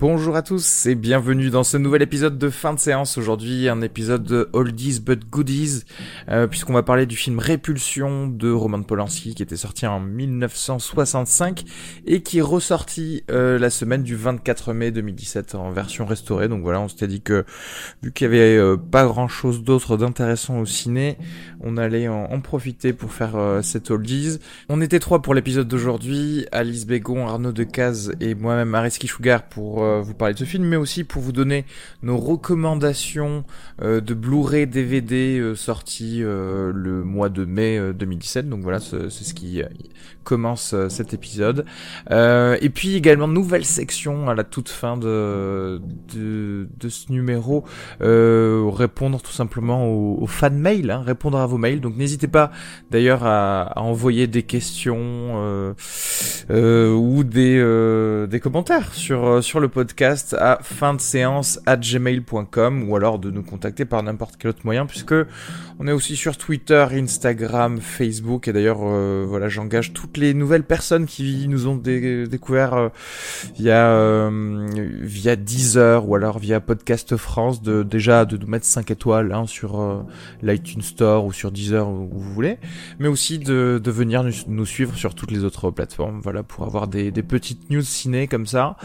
Bonjour à tous et bienvenue dans ce nouvel épisode de fin de séance. Aujourd'hui, un épisode de Oldies but Goodies, euh, puisqu'on va parler du film Répulsion de Roman Polanski qui était sorti en 1965 et qui est ressorti euh, la semaine du 24 mai 2017 en version restaurée. Donc voilà, on s'était dit que vu qu'il y avait euh, pas grand chose d'autre d'intéressant au ciné, on allait en, profiter pour faire cette Oldies. On était trois pour l'épisode d'aujourd'hui, Alice Bégon, Arnaud Decaze et moi-même Ariski Sugar pour euh, vous parler de ce film, mais aussi pour vous donner nos recommandations euh, de Blu-ray DVD euh, sortis le mois de mai 2017. Donc voilà, c'est ce qui commence cet épisode. et puis également nouvelle section à la toute fin de de, ce numéro, répondre tout simplement aux, fan mails, hein, répondre à vos mails. Donc n'hésitez pas d'ailleurs à, à, envoyer des questions ou des des commentaires sur sur le podcast à fin de séance at gmail.com ou alors de nous contacter par n'importe quel autre moyen puisque on est aussi sur Twitter, Instagram, Facebook et d'ailleurs euh, voilà j'engage toutes les nouvelles personnes qui nous ont découvert euh, via euh, via Deezer ou alors via Podcast France de déjà de nous mettre 5 étoiles hein, sur euh, l'iTunes Store ou sur Deezer où, vous voulez mais aussi de, venir nous, suivre sur toutes les autres plateformes voilà pour avoir des, des petites news ciné comme ça.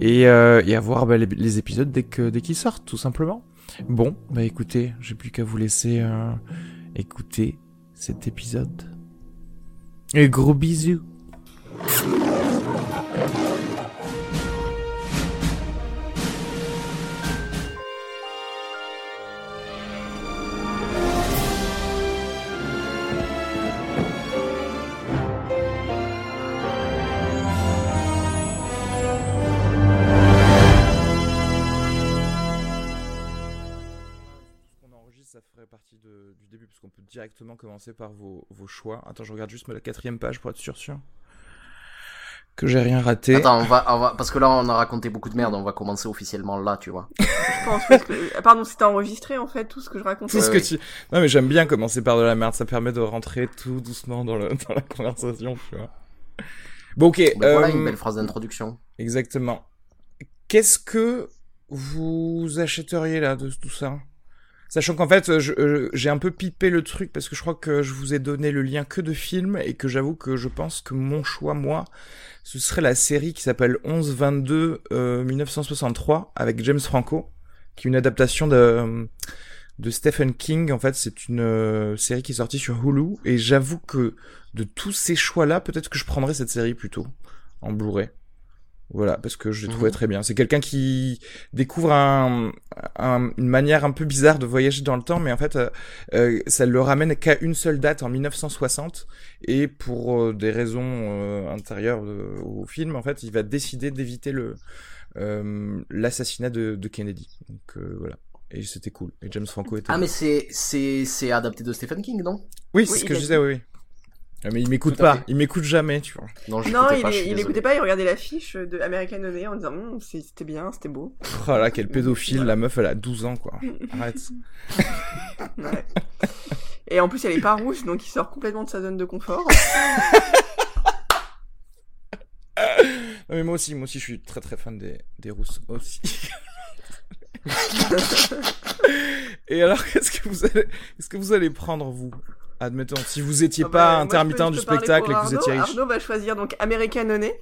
Et euh, et avoir bah, les, épisodes dès que dès qu'ils sortent, tout simplement. Bon, bah écoutez, j'ai plus qu'à vous laisser euh, écouter cet épisode. Et gros bisous. Directement commencer par vos, vos, choix. Attends, je regarde juste la quatrième page pour être sûr sûr que j'ai rien raté. Attends, on va, on va, parce que là on a raconté beaucoup de merde, on va commencer officiellement là, tu vois. je pense que, pardon, c'était enregistré en fait tout ce que je racontais. Tout ce que tu, non mais j'aime bien commencer par de la merde, ça permet de rentrer tout doucement dans, le, dans la conversation, tu vois. Bon ok. Ben voilà une euh, belle phrase d'introduction. Exactement. Qu'est-ce que vous achèteriez là de tout ça? Sachant qu'en fait, euh, j'ai un peu pipé le truc parce que je crois que je vous ai donné le lien que de films et que j'avoue que je pense que mon choix, moi, ce serait la série qui s'appelle 11-22 euh, 1963 avec James Franco, qui est une adaptation de, de Stephen King. En fait, c'est une euh, série qui est sortie sur Hulu et j'avoue que de tous ces choix-là, peut-être que je prendrais cette série plutôt en Blu-ray. Voilà, parce que je l'ai trouvé mhm. très bien. C'est quelqu'un qui découvre un, une manière un peu bizarre de voyager dans le temps, mais en fait, euh, euh ça le ramène qu'à une seule date, en 1960, et pour euh, des raisons euh, intérieures au film, en fait, il va décider d'éviter le l'assassinat de, de, Kennedy. Donc voilà. Et c'était cool. Et James Franco était. Ah, mais c'est c'est adapté de Stephen King, non? Oui, c'est ce que je disais, oui. oui. Ah, mais il m'écoute pas, il m'écoute jamais, tu vois. Non, il, écoutait pas, il regardait l'affiche de American Honey en disant hum, c'était bien, c'était beau. Oh là, quel pédophile, la meuf elle a 12 ans quoi. Arrête. ouais. Et en plus elle est pas rousse, donc il sort complètement de sa zone de confort. non, mais moi aussi, moi aussi je suis très très fan des, des rousses aussi. Et alors qu'est-ce que vous allez, qu'est-ce que vous allez prendre vous? Admettons, si vous étiez ah pas bah, intermittent du spectacle et que vous étiez riche. Arnaud va choisir donc American Honey.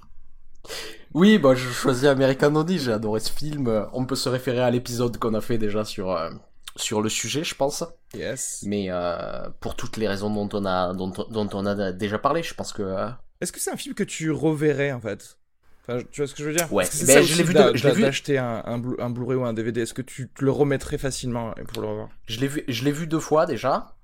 Oui, bah je choisis American Honey, j'ai adoré ce film. On peut se référer à l'épisode qu'on a fait déjà sur euh, sur le sujet, je pense. Yes. Mais euh, pour toutes les raisons dont on a dont, dont on a déjà parlé, je pense que euh, est-ce que c'est un film que tu reverrais en fait? Enfin, Tu vois ce que je veux dire? Ouais, ben, ça je l'ai vu de- je l'ai vu- d'acheter un, un, Blu- un Blu-ray ou un DVD. Est-ce que tu te le remettrais facilement pour le revoir? Je l'ai vu, je l'ai vu deux fois déjà.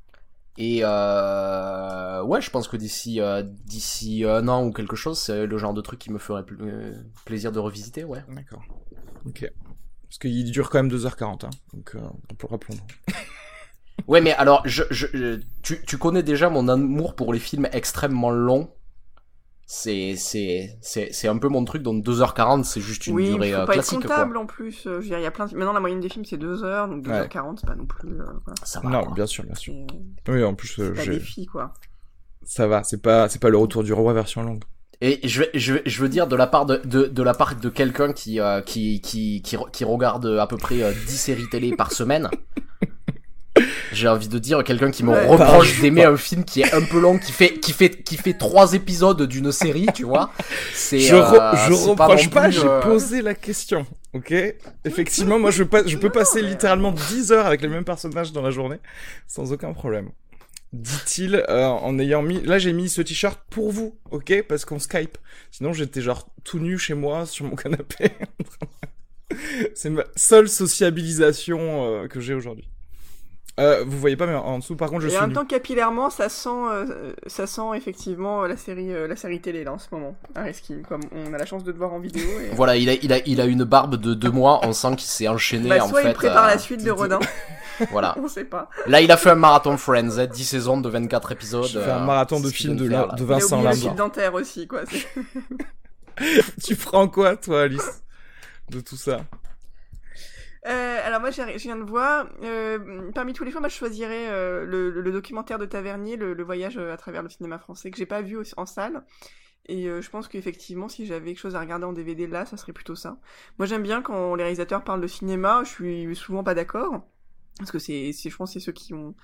Et euh, ouais, je pense que d'ici euh, d'ici un an ou quelque chose, c'est le genre de truc qui me ferait pl- euh, plaisir de revisiter, ouais. D'accord. Ok. Parce qu'il dure quand même 2h40, hein. donc euh, on peut rappelons. Ouais, mais alors, je, je, je- tu, tu connais déjà mon amour pour les films extrêmement longs. C'est c'est c'est c'est un peu mon truc. Donc 2h40, c'est juste une oui, durée il faut euh, pas classique, être quoi. comptable en plus. euh, je veux dire, il y a plein de... Maintenant, la moyenne des films, c'est 2 heures, donc 2h40, c'est pas non plus... euh, voilà. Ça va. Non, quoi. bien sûr, bien sûr. Oui, en plus, euh, j'ai- défi, quoi. ça va. C'est pas, c'est pas le retour du roi version longue. Et je, vais- je, je veux dire de la part de, de, de la part de quelqu'un qui, euh, qui, qui, qui, qui regarde à peu près euh, 10 séries télé par semaine. J'ai envie de dire quelqu'un qui me Ouais. reproche d'aimer un film qui est un peu long, qui fait qui fait qui fait trois épisodes d'une série, tu vois. C'est Je, euh, re- je c'est reproche pas, j'ai euh, posé la question. Ok? Effectivement, moi je peux, je peux passer littéralement 10 heures avec les mêmes personnages dans la journée sans aucun problème. Dit-il euh, en ayant mis. Là, j'ai mis ce t-shirt pour vous, ok? Parce qu'on Skype. Sinon, j'étais genre tout nu chez moi sur mon canapé. C'est ma seule sociabilisation euh, que j'ai aujourd'hui. Euh, vous voyez pas, mais en, dessous, par contre, je Et suis en même temps, capillairement, ça sent, euh, ça sent effectivement la série, euh, la série télé là en ce moment. Ariski, comme on a la chance de te voir en vidéo. Et... Voilà, il a, il a, il a une barbe de deux mois. On sent qu'il s'est enchaîné Bah, en soit fait. il prépare euh, la suite de Rodin, Voilà. on sait pas. Là, il a fait un marathon Friends, hein, 10 saisons de 24 épisodes. Je fais un marathon de films de, la- de Il a Vincent le Lambert. fil dentaire aussi, quoi. tu prends quoi, toi, Alice? De tout ça Euh, alors moi, je viens de voir. euh, parmi tous les films, moi, je choisirais euh, le, le documentaire de Tavernier, le, le voyage euh, à travers le cinéma français, que j'ai pas vu en salle. Et euh, je pense qu'effectivement, si j'avais quelque chose à regarder en DVD là, ça serait plutôt ça. Moi, j'aime bien quand les réalisateurs parlent de cinéma. Je suis souvent pas d'accord parce que c'est, je pense, c'est ceux qui ont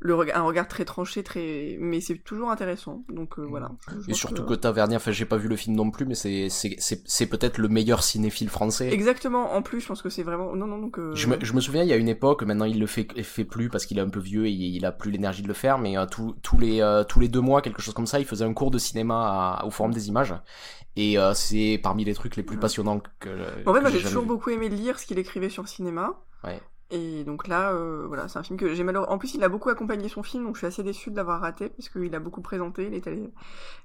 le un regard très tranché, très, mais c'est toujours intéressant. Donc euh, voilà. Je- je Et surtout que Tavernier, enfin j'ai pas vu le film non plus, mais c'est c'est peut-être le meilleur cinéphile français. Exactement. En plus, je pense que c'est vraiment. Non, non, donc. euh, Je me, je me souviens, il y a une époque, maintenant il le fait, fait plus parce qu'il est un peu vieux et il a plus l'énergie de le faire, mais euh, tous tous les, euh, tous les deux mois, quelque chose comme ça, il faisait un cours de cinéma à- au Forum des Images. Et c'est parmi les trucs les plus passionnants que. En fait, que moi j'ai toujours vu. beaucoup aimé lire ce qu'il écrivait sur le cinéma. Ouais. Et donc là, euh, voilà, c'est un film que j'ai malheureusement. En plus, il a beaucoup accompagné son film, donc je suis assez déçue de l'avoir raté parce qu'il a beaucoup présenté. Il est allé.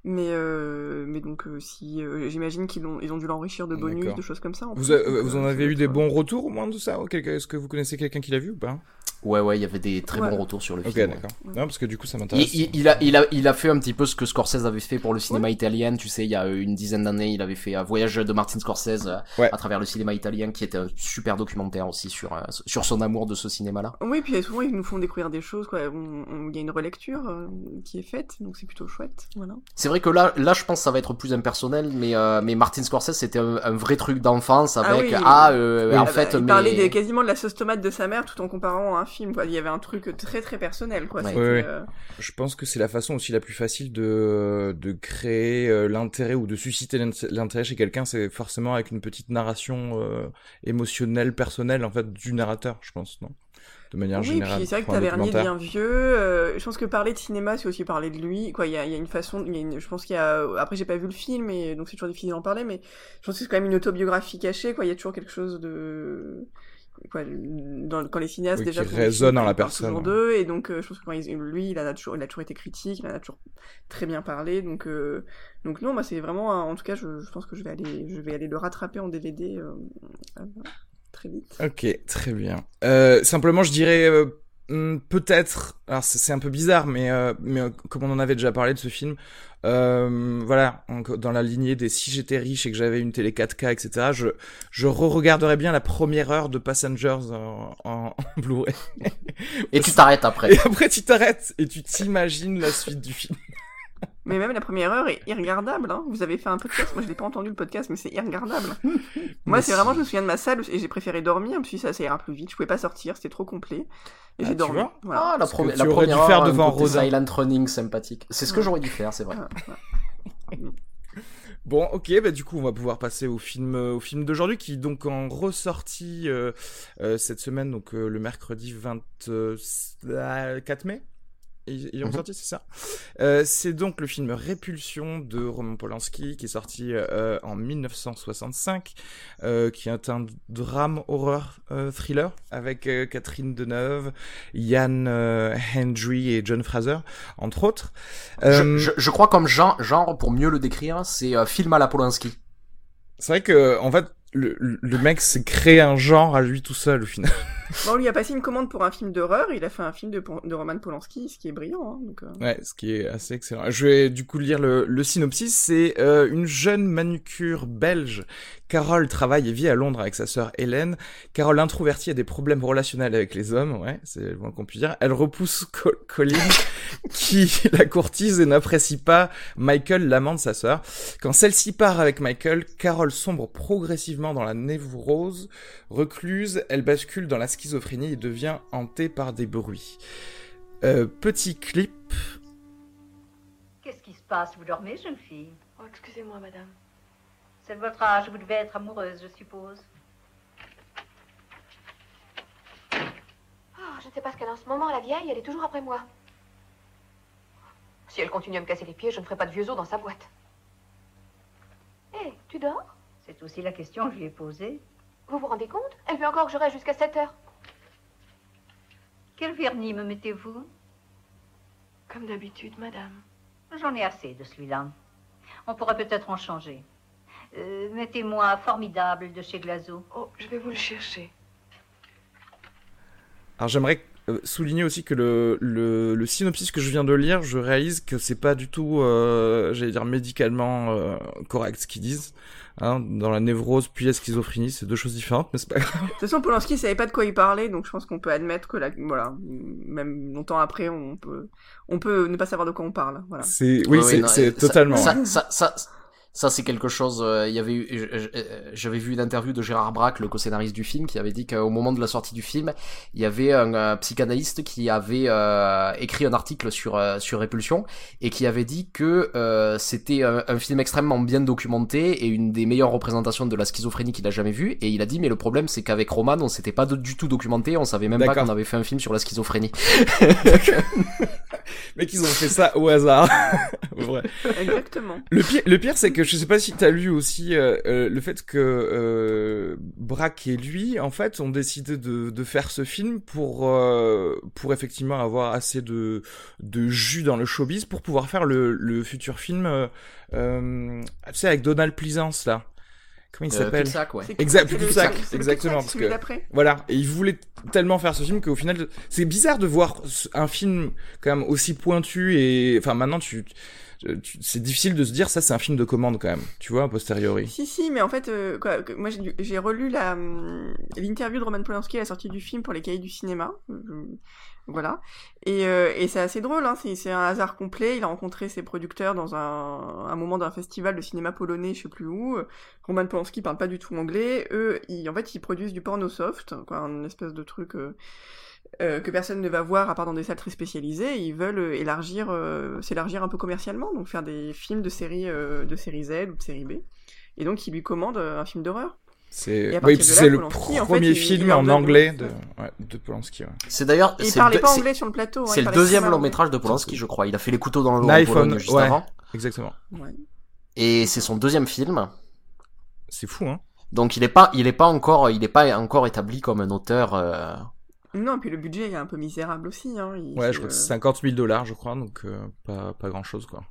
Mais euh, mais donc euh, si euh, j'imagine qu'ils ont ils ont dû l'enrichir de bonus, de choses comme ça. en Vous, plus, a- donc, euh, vous en avez eu des bons retours au moins de ça Est-ce que vous connaissez quelqu'un qui l'a vu ou pas? Ouais, ouais, il y avait des très Ouais. bons retours sur le Ok, film. ouais. d'accord. Non, parce que du coup, ça m'intéresse. il- il a, il, a, il a fait un petit peu ce que Scorsese avait fait pour le cinéma italien, tu sais, il y a une dizaine d'années, il avait fait un voyage de Martin Scorsese euh, Ouais. à travers le cinéma italien, qui était un super documentaire aussi sur, euh, sur son amour de ce cinéma-là. Oui, puis souvent ils nous font découvrir des choses. Quoi. On- on- Il y a une relecture euh, qui est faite, donc c'est plutôt chouette. Voilà. C'est vrai que là, là, je pense que ça va être plus impersonnel, mais, euh, mais Martin Scorsese, c'était un, un vrai truc d'enfance Ah avec, oui. ah, euh, Oui. en Ah bah, fait, il mais... parlait quasiment de la sauce tomate de sa mère tout en comparant à un film. Quoi. Il y avait un truc très très personnel. Quoi. Ouais. C'était, Ouais, ouais. euh, Je pense que c'est la façon aussi la plus facile de, de créer euh, l'intérêt ou de susciter l'int- l'intérêt chez quelqu'un, c'est forcément avec une petite narration euh, émotionnelle, personnelle, en fait, du narrateur, je pense, non? De manière Oui, générale. puis c'est vrai que Tavernier devient vieux. euh, je pense que parler de cinéma, c'est aussi parler de lui. Quoi, il y a, il y a une façon. y a une- je pense qu'il y a. Après, j'ai pas vu le film, et donc c'est toujours difficile d'en parler. Mais je pense que c'est quand même une autobiographie cachée. Quoi, il y a toujours quelque chose de. Quoi, dans, quand les cinéastes Oui, déjà qui font des résonne films, en la ils parlent personne, toujours ouais. d'eux, et donc euh, je pense que quand il- lui, il a toujours, il a toujours été critique, il en a toujours très bien parlé. Donc, euh, donc non, moi c'est vraiment. un- En tout cas, je, je pense que je vais aller, je vais aller le rattraper en DVD euh, très vite. Ok, très bien. Simplement, je dirais peut-être. Alors c'est un peu bizarre, mais euh, mais euh, comme on en avait déjà parlé de ce film, euh, voilà, en- dans la lignée des si j'étais riche et que j'avais une télé 4K, etc. Je je re-regarderais bien la première heure de Passengers en, en, en Blu-ray. Et tu t'arrêtes après. Et après tu t'arrêtes et tu t'imagines la suite du film. Mais même la première heure est irregardable. Hein. Vous avez fait un podcast, moi je l'ai pas entendu le podcast, mais c'est irregardable. moi, c'est vraiment, je me souviens de ma salle et j'ai préféré dormir. Je me suis dit, ça, ça ira plus vite. Je pouvais pas sortir, c'était trop complet. Et Ah, j'ai tu dormi. vois Voilà. Ah, la, que premi- tu la aurais dû première faire devant Rodin. silent running sympathique. C'est ce que j'aurais dû faire, c'est vrai. Bon, ok, bah du coup, on va pouvoir passer au film, euh, au film d'aujourd'hui qui donc en ressorti euh, euh, cette semaine, donc euh, le mercredi 24 mai. Ils, ils ont Mhm. sorti, c'est ça. Euh, c'est donc le film Répulsion de Roman Polanski qui est sorti euh, en 1965, euh, qui est un drame horreur euh, thriller avec euh, Catherine Deneuve, Ian euh, Hendry et John Fraser, entre autres. Euh, Je, je, je crois comme genre, genre, pour mieux le décrire, c'est euh, film à la Polanski. C'est vrai que en fait, le, le mec s'est créé un genre à lui tout seul au final. Bon, on lui a passé une commande pour un film d'horreur, il a fait un film de, Roman Polanski, ce qui est brillant. Hein, euh. Ouais, ce qui est assez excellent. Je vais du coup lire le, synopsis. C'est euh, une jeune manucure belge. Carole travaille et vit à Londres avec sa sœur Hélène. Carole introvertie a des problèmes relationnels avec les hommes, ouais, c'est moins qu'on puisse dire. Elle repousse Co- Colin, qui la courtise et n'apprécie pas Michael, l'amant de sa sœur. Quand celle-ci part avec Michael, Carole sombre progressivement dans la névrose. Recluse, elle bascule dans la schizophrénie et devient hantée par des bruits. Euh, petit clip. Qu'est-ce qui se passe? Vous dormez, jeune fille? Oh, excusez-moi, madame. C'est de votre âge, vous devez être amoureuse, je suppose. Oh, je ne sais pas ce qu'elle a en ce moment, la vieille, elle est toujours après moi. Si elle continue à me casser les pieds, je ne ferai pas de vieux os dans sa boîte. Hé, tu dors? C'est aussi la question que je lui ai posée. Vous vous rendez compte? Elle veut encore que je reste jusqu'à 7 heures. Quel vernis me mettez-vous? Comme d'habitude, madame. J'en ai assez de celui-là. On pourrait peut-être en changer. Euh, Mettez-moi formidable de chez Glazo. Oh, je vais vous le chercher. Alors j'aimerais souligner aussi que le, le, le synopsis que je viens de lire, je réalise que c'est pas du tout, euh, j'allais dire médicalement euh, correct ce qu'ils disent. Hein, dans la névrose puis la schizophrénie, c'est deux choses différentes, mais c'est pas grave. De toute façon, Polanski savait pas de quoi il parlait, donc je pense qu'on peut admettre que, la... voilà, même longtemps après, on peut, on peut ne pas savoir de quoi on parle. Voilà. C'est, oui, Ouais, c'est, euh, totalement. Ça, ça, ça, ça, c'est quelque chose. euh, Il y avait eu, euh, j'avais vu une interview de Gérard Braque, le co-scénariste du film, qui avait dit qu'au moment de la sortie du film, il y avait un euh, psychanalyste qui avait euh, écrit un article sur euh, sur Répulsion et qui avait dit que euh, c'était un, un film extrêmement bien documenté et une des meilleures représentations de la schizophrénie qu'il a jamais vue. Et il a dit mais le problème c'est qu'avec Roman, on s'était pas du tout documenté, on savait même pas qu'on avait fait un film sur la schizophrénie. Mais qu'ils ont fait ça au hasard. Vrai. Exactement. Le pire, le pire, c'est que je sais pas si t'as lu aussi euh, euh, le fait que euh, Braque et lui, en fait, ont décidé de, de faire ce film pour euh, pour effectivement avoir assez de de jus dans le showbiz pour pouvoir faire le, le futur film, euh, euh, tu sais, avec Donald Pleasance là. Comment il Euh, s'appelle ouais. Exact, le exactement, parce que-. Voilà, et il voulait tellement faire ce film qu'au final, c'est bizarre de voir un film quand même aussi pointu et enfin maintenant tu, tu- c'est difficile de se dire ça c'est un film de commande quand même, tu vois, a posteriori. Si, si, mais en fait, euh, moi j'ai lu- j'ai relu hum, l'interview de Roman Polanski à la sortie du film pour les cahiers du cinéma. Euh, voilà. Et, euh, et c'est assez drôle, hein, c'est un hasard complet. Il a rencontré ses producteurs dans un, moment d'un festival de cinéma polonais, je sais plus où. Roman Polanski parle pas du tout anglais. Eux, en fait, ils produisent du porno soft, quoi, un espèce de truc. euh, euh, que personne ne va voir à part dans des salles très spécialisées, ils veulent euh, élargir, euh, s'élargir un peu commercialement, donc faire des films de série, euh, de série Z ou de série B. Et donc, ils lui commandent un film d'horreur. C'est oui, le Polanski, en fait, premier il- film en anglais de ouais, de Polanski. Ouais. C'est d'ailleurs. Il parlait pas anglais sur le plateau. C'est le deuxième long métrage de Polanski, je crois. Il a fait Les couteaux dans le Knife on- juste ouais. avant. Exactement. Ouais. Et c'est son deuxième film. C'est fou hein. Donc il est pas, il est pas encore, il est pas encore établi comme un auteur. Non, puis le budget est un peu misérable aussi. Hein. Il, Ouais, je crois que c'est 50 000 dollars, je crois, donc euh, pas pas grand chose quoi.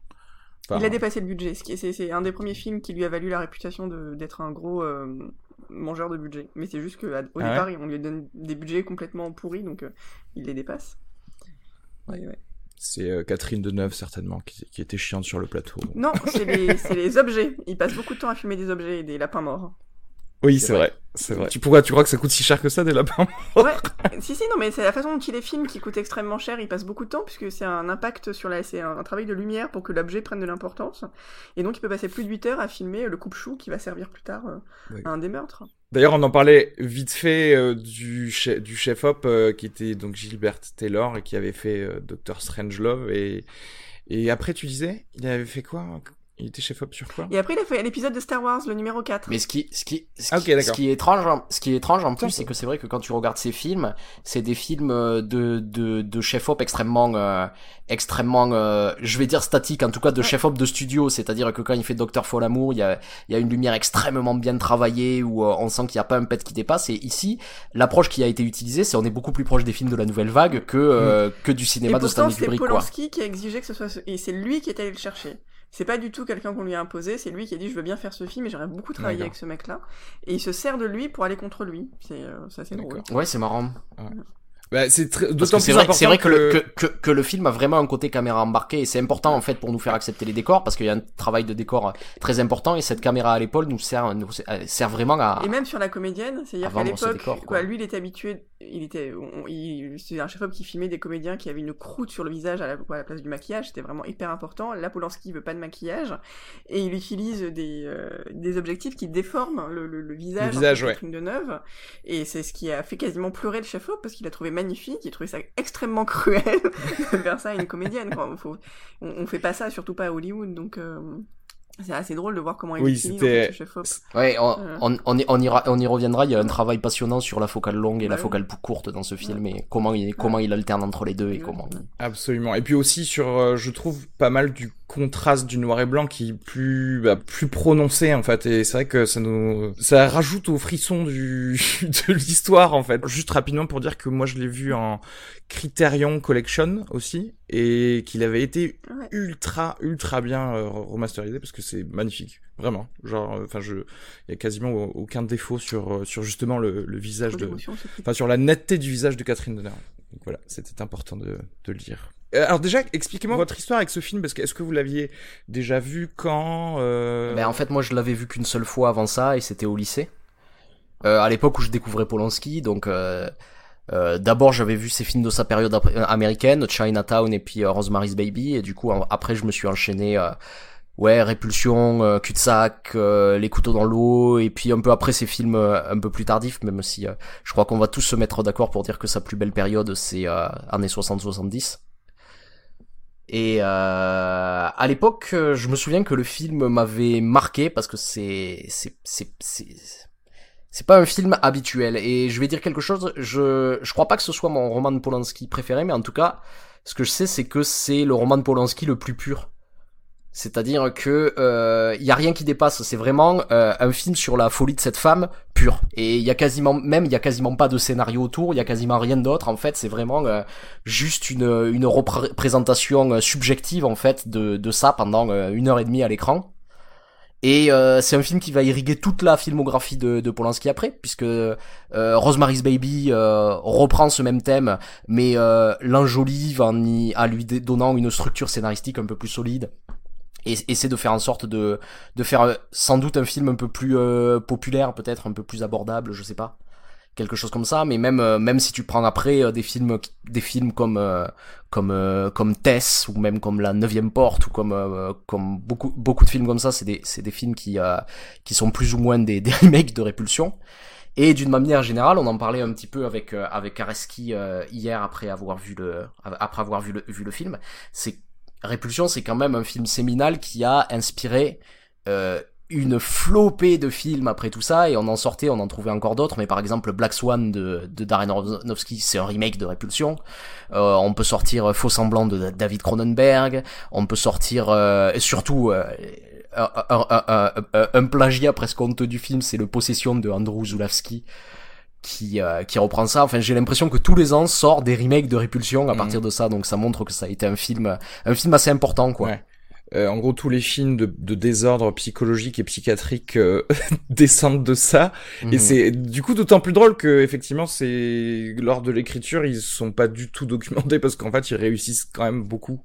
Enfin, Il a dépassé le budget. C'est un des premiers films qui lui a valu la réputation de- d'être un gros euh, mangeur de budget. Mais c'est juste qu'au Ah départ, on lui donne des budgets complètement pourris, donc euh, il les dépasse. Ouais, ouais. C'est euh, Catherine Deneuve certainement qui, qui était chiante sur le plateau. Non, c'est les, c'est les objets. Il passe beaucoup de temps à filmer des objets et des lapins morts. Oui, C'est vrai. vrai, c'est vrai. Tu pourrais, tu crois que ça coûte si cher que ça des lapins Ouais, si, si, non, mais c'est la façon dont il les filme qui coûte extrêmement cher. Il passe beaucoup de temps puisque c'est un impact sur la. C'est un, un travail de lumière pour que l'objet prenne de l'importance. Et donc, il peut passer plus de 8 heures à filmer le coupe-chou qui va servir plus tard euh, Oui. à un des meurtres. D'ailleurs, on en parlait vite fait euh, du chef, du chef op euh, qui était donc Gilbert Taylor et qui avait fait euh, Doctor Strangelove et et après tu disais, il avait fait quoi? Il était chef-op sur quoi Et après, il a fait l'épisode de Star Wars, le numéro 4. Mais ce qui, ce qui, ce Ah, qui, d'accord. ce qui est étrange, en- ce qui est étrange en plus, c'est que c'est vrai que quand tu regardes ces films, c'est des films euh, de de, de chef-op extrêmement, euh, extrêmement, euh, je vais dire statique, en tout cas de Ouais. chef-op de studio. C'est-à-dire que quand il fait Docteur Folamour, il y a, il y a une lumière extrêmement bien travaillée où euh, on sent qu'il n'y a pas un pet qui dépasse. Et ici, l'approche qui a été utilisée, c'est on est beaucoup plus proche des films de la nouvelle vague que euh, que du Et cinéma de pourtant, Stanley c'est Kubrick, quoi. Polanski qui a exigé que ce soit ce... Et c'est lui qui est allé le chercher. C'est pas du tout quelqu'un qu'on lui a imposé, c'est lui qui a dit je veux bien faire ce film et j'aurais beaucoup travaillé avec ce mec-là. Et il se sert de lui pour aller contre lui. C'est euh, ça, c'est drôle. Ouais, c'est marrant. Bah, c'est d'autant plus vrai, important c'est vrai que, le, que, que, que le film a vraiment un côté caméra embarqué et c'est important en fait pour nous faire accepter les décors parce qu'il y a un travail de décor euh, très important et cette caméra à l'épaule nous sert, nous euh, sert vraiment à. Et même sur la comédienne, c'est-à-dire qu'à ce l'époque, décor, quoi. quoi. lui, il était habitué, il était, c'était un chef-op qui filmait des comédiens qui avaient une croûte sur le visage à la, à la place du maquillage, c'était vraiment hyper important. Là, Polanski veut pas de maquillage et il utilise des, euh, des objectifs qui déforment le, le, le visage, Le visage, de ouais. Deneuve. Et c'est ce qui a fait quasiment pleurer le chef-op parce qu'il a trouvé magnifique, il trouvait ça extrêmement cruel de faire ça à une comédienne. Quoi. Faut- on, on fait pas ça, surtout pas à Hollywood, donc. euh, c'est assez drôle de voir comment il Oui, c'était- fait, ce chef-op. Ouais, on, Euh. on, on, y, on, ira, on y reviendra. Il y a un travail passionnant sur la focale longue et la Ouais. focale plus courte dans ce film et comment il, comment il alterne entre les deux et Ouais. comment. il- Absolument. Et puis aussi sur, euh, je trouve pas mal du contraste du noir et blanc qui est plus, bah, plus prononcé en fait. Et c'est vrai que ça nous, ça rajoute au frisson du de l'histoire en fait. Juste rapidement pour dire que moi je l'ai vu en Criterion Collection aussi et qu'il avait été ultra ultra bien euh, remasterisé parce que c'est magnifique. Vraiment. Genre, euh, enfin je, il y a quasiment aucun défaut sur euh, sur justement le, le visage de, enfin sur la netteté du visage de Catherine Deneuve. Donc voilà, c'était important de, de le dire. Euh, alors déjà, expliquez-moi votre histoire avec ce film, parce que est-ce que vous l'aviez déjà vu quand euh... Ben, en fait, moi, je l'avais vu qu'une seule fois avant ça, et c'était au lycée. Euh, à l'époque où je découvrais Polanski, donc euh, euh, d'abord j'avais vu ses films de sa période euh, américaine, Chinatown et puis euh, Rosemary's Baby, et du coup en- après je me suis enchaîné, euh, ouais, Répulsion, euh, Cul-de-sac, euh, Les couteaux dans l'eau, et puis un peu après ces films euh, un peu plus tardifs, même si euh, je crois qu'on va tous se mettre d'accord pour dire que sa plus belle période c'est euh, années 60-70. Et euh, à l'époque, euh, je me souviens que le film m'avait marqué parce que c'est c'est c'est c'est c'est pas un film habituel. Et je vais dire quelque chose. Je je crois pas que ce soit mon roman de Polanski préféré, mais en tout cas, ce que je sais, c'est que c'est le roman de Polanski le plus pur. C'est-à-dire que euh, y a rien qui dépasse. C'est vraiment euh, un film sur la folie de cette femme pure. Et il y a quasiment même il y a quasiment pas de scénario autour. Il y a quasiment rien d'autre. En fait, c'est vraiment euh, juste une une représentation euh, subjective en fait de de ça pendant euh, une heure et demie à l'écran. Et euh, c'est un film qui va irriguer toute la filmographie de, de Polanski après, puisque euh, Rosemary's Baby euh, reprend ce même thème, mais euh, l'enjolive en y, à lui donnant une structure scénaristique un peu plus solide et essaie de faire en sorte de de faire euh, sans doute un film un peu plus euh, populaire peut-être un peu plus abordable je sais pas quelque chose comme ça mais même euh, même si tu prends après euh, des films des films comme euh, comme comme Tess ou même comme la neuvième porte ou comme comme beaucoup beaucoup de films comme ça c'est des c'est des films qui qui sont plus ou moins des, des remakes de Répulsion et d'une manière générale, on en parlait un petit peu avec avec Kareski euh, hier après avoir vu le après avoir vu le vu le film. C'est Répulsion, c'est quand même un film séminal qui a inspiré euh, une flopée de films après tout ça, et on en sortait, on en trouvait encore d'autres, mais par exemple Black Swan de, Darren Aronofsky, c'est un remake de Répulsion. Euh, on peut sortir Faux Semblant de David Cronenberg, on peut sortir, euh, surtout, euh, un, un, un, un plagiat presque honteux du film, c'est le Possession de Andrew Zulawski qui euh, qui reprend ça. Enfin, j'ai l'impression que tous les ans sort des remakes de Répulsion à Mhm. partir de ça, donc ça montre que ça a été un film un film assez important quoi. Ouais. Euh, en gros, tous les films de, de désordre psychologique et psychiatrique euh, descendent de ça. Mhm. Et c'est du coup d'autant plus drôle que effectivement, c'est lors de l'écriture, ils sont pas du tout documentés parce qu'en fait, ils réussissent quand même beaucoup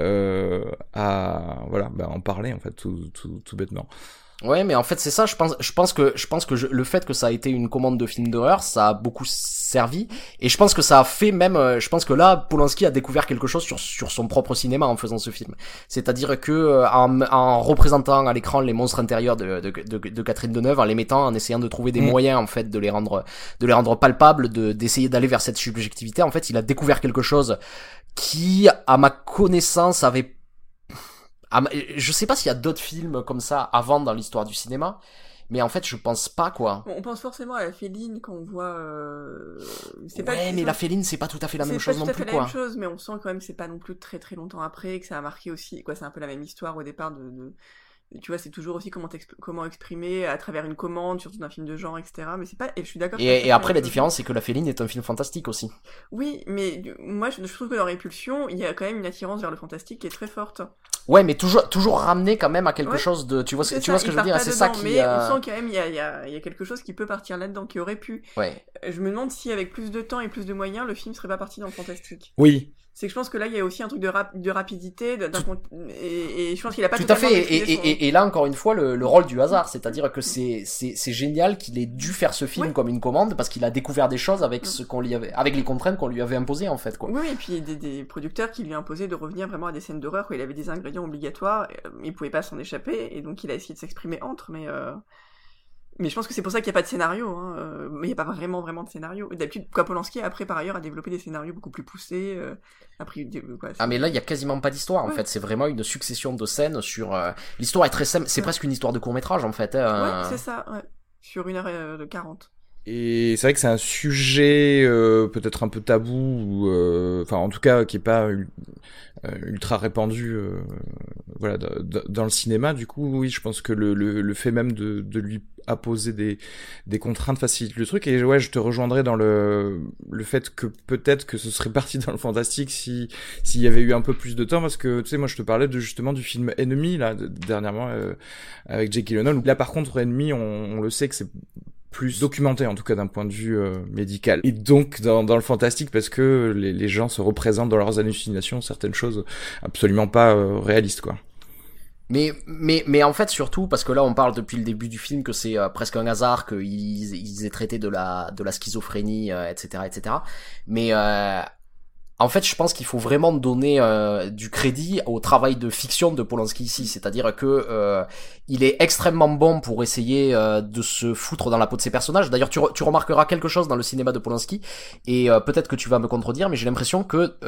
euh, à voilà, bah, en parler en fait, tout, tout, tout bêtement. Ouais, mais en fait c'est ça. Je pense, je pense que, je pense que je- le fait que ça a été une commande de film d'horreur, ça a beaucoup servi. Et je pense que ça a fait même. euh, Je pense que là, Polanski a découvert quelque chose sur sur son propre cinéma en faisant ce film. C'est-à-dire que euh, en, en représentant à l'écran les monstres intérieurs de, de, de, de Catherine Deneuve, en les mettant, en essayant de trouver des Mm. moyens en fait de les rendre de les rendre palpables, de d'essayer d'aller vers cette subjectivité. En fait, il a découvert quelque chose qui, à ma connaissance, avait je sais pas s'il y a d'autres films comme ça avant dans l'histoire du cinéma, mais en fait, je pense pas quoi. On pense forcément à la féline quand on voit. Euh... C'est pas. Ouais, mais la féline, c'est pas tout à fait la même chose non plus, quoi. C'est pas tout à fait la même chose, mais on sent quand même que c'est pas non plus très très longtemps après que ça a marqué aussi. Quoi, c'est un peu la même histoire au départ de, de tu vois, c'est toujours aussi comment, comment exprimer à travers une commande, surtout d'un film de genre, etc. Mais c'est pas, et je suis d'accord. Et, après, la différence, c'est que La Féline est un film fantastique aussi. Oui, mais moi, je, trouve que dans Répulsion, il y a quand même une attirance vers le fantastique qui est très forte. Ouais, mais toujours, toujours ramené quand même à quelque chose de, tu vois, ce, tu vois ce que je veux dire, c'est ça qui. Mais on sent quand même, il y a, il y, a, y a quelque chose qui peut partir là-dedans, qui aurait pu. Ouais. Je me demande si avec plus de temps et plus de moyens, le film serait pas parti dans le fantastique. Oui, c'est que je pense que là il y a aussi un truc de, rap de rapidité de, et, et, je pense qu'il a pas tout à fait et, et, et, là encore une fois le, le rôle du hasard c'est-à-dire que c'est c'est génial qu'il ait dû faire ce film comme une commande parce qu'il a découvert des choses avec ce qu'on lui avait avec les contraintes qu'on lui avait imposées en fait quoi. Oui et puis des, des producteurs qui lui imposaient de revenir vraiment à des scènes d'horreur où il avait des ingrédients obligatoires il pouvait pas s'en échapper et donc il a essayé de s'exprimer entre mais euh... Mais je pense que c'est pour ça qu'il n'y a pas de scénario. Hein. Euh, mais il n'y a pas vraiment, vraiment de scénario. D'habitude, Polanski, après, par ailleurs, a développé des scénarios beaucoup plus poussés. Euh, après, quoi, ah, mais là, il n'y a quasiment pas d'histoire, en fait. C'est vraiment une succession de scènes sur... Euh, l'histoire est très simple. C'est presque une histoire de court-métrage, en fait. Hein. Ouais, c'est ça, ouais. Sur une heure de 40. Et c'est vrai que c'est un sujet peut-être un peu tabou, enfin en tout cas qui est pas ultra répandu, voilà, dans le cinéma. Du coup, oui, je pense que le, le, le fait même de, de lui à poser des, des contraintes facilite le truc. Et ouais, je te rejoindrais dans le, le fait que peut-être que ce serait parti dans le fantastique si s'il y avait eu un peu plus de temps, parce que tu sais, moi je te parlais de justement du film Ennemi là dernièrement euh, avec Jake Gyllenhaal. Là par contre Ennemi, on, on le sait que c'est plus documenté en tout cas d'un point de vue euh, médical et donc dans, dans, le fantastique parce que les, les, gens se représentent dans leurs hallucinations certaines choses absolument pas euh, réalistes quoi mais, mais, mais en fait, surtout, parce que là, on parle depuis le début du film que c'est euh, presque un hasard qu'ils ils aient traité de la, de la schizophrénie, etc., euh, etc. Mais euh, en fait, je pense qu'il faut vraiment donner du crédit au travail de fiction de Polanski ici, c'est-à-dire que il est extrêmement bon pour essayer de se foutre dans la peau de ses personnages. D'ailleurs, tu, tu remarqueras quelque chose dans le cinéma de Polanski, et peut-être que tu vas me contredire, mais j'ai l'impression que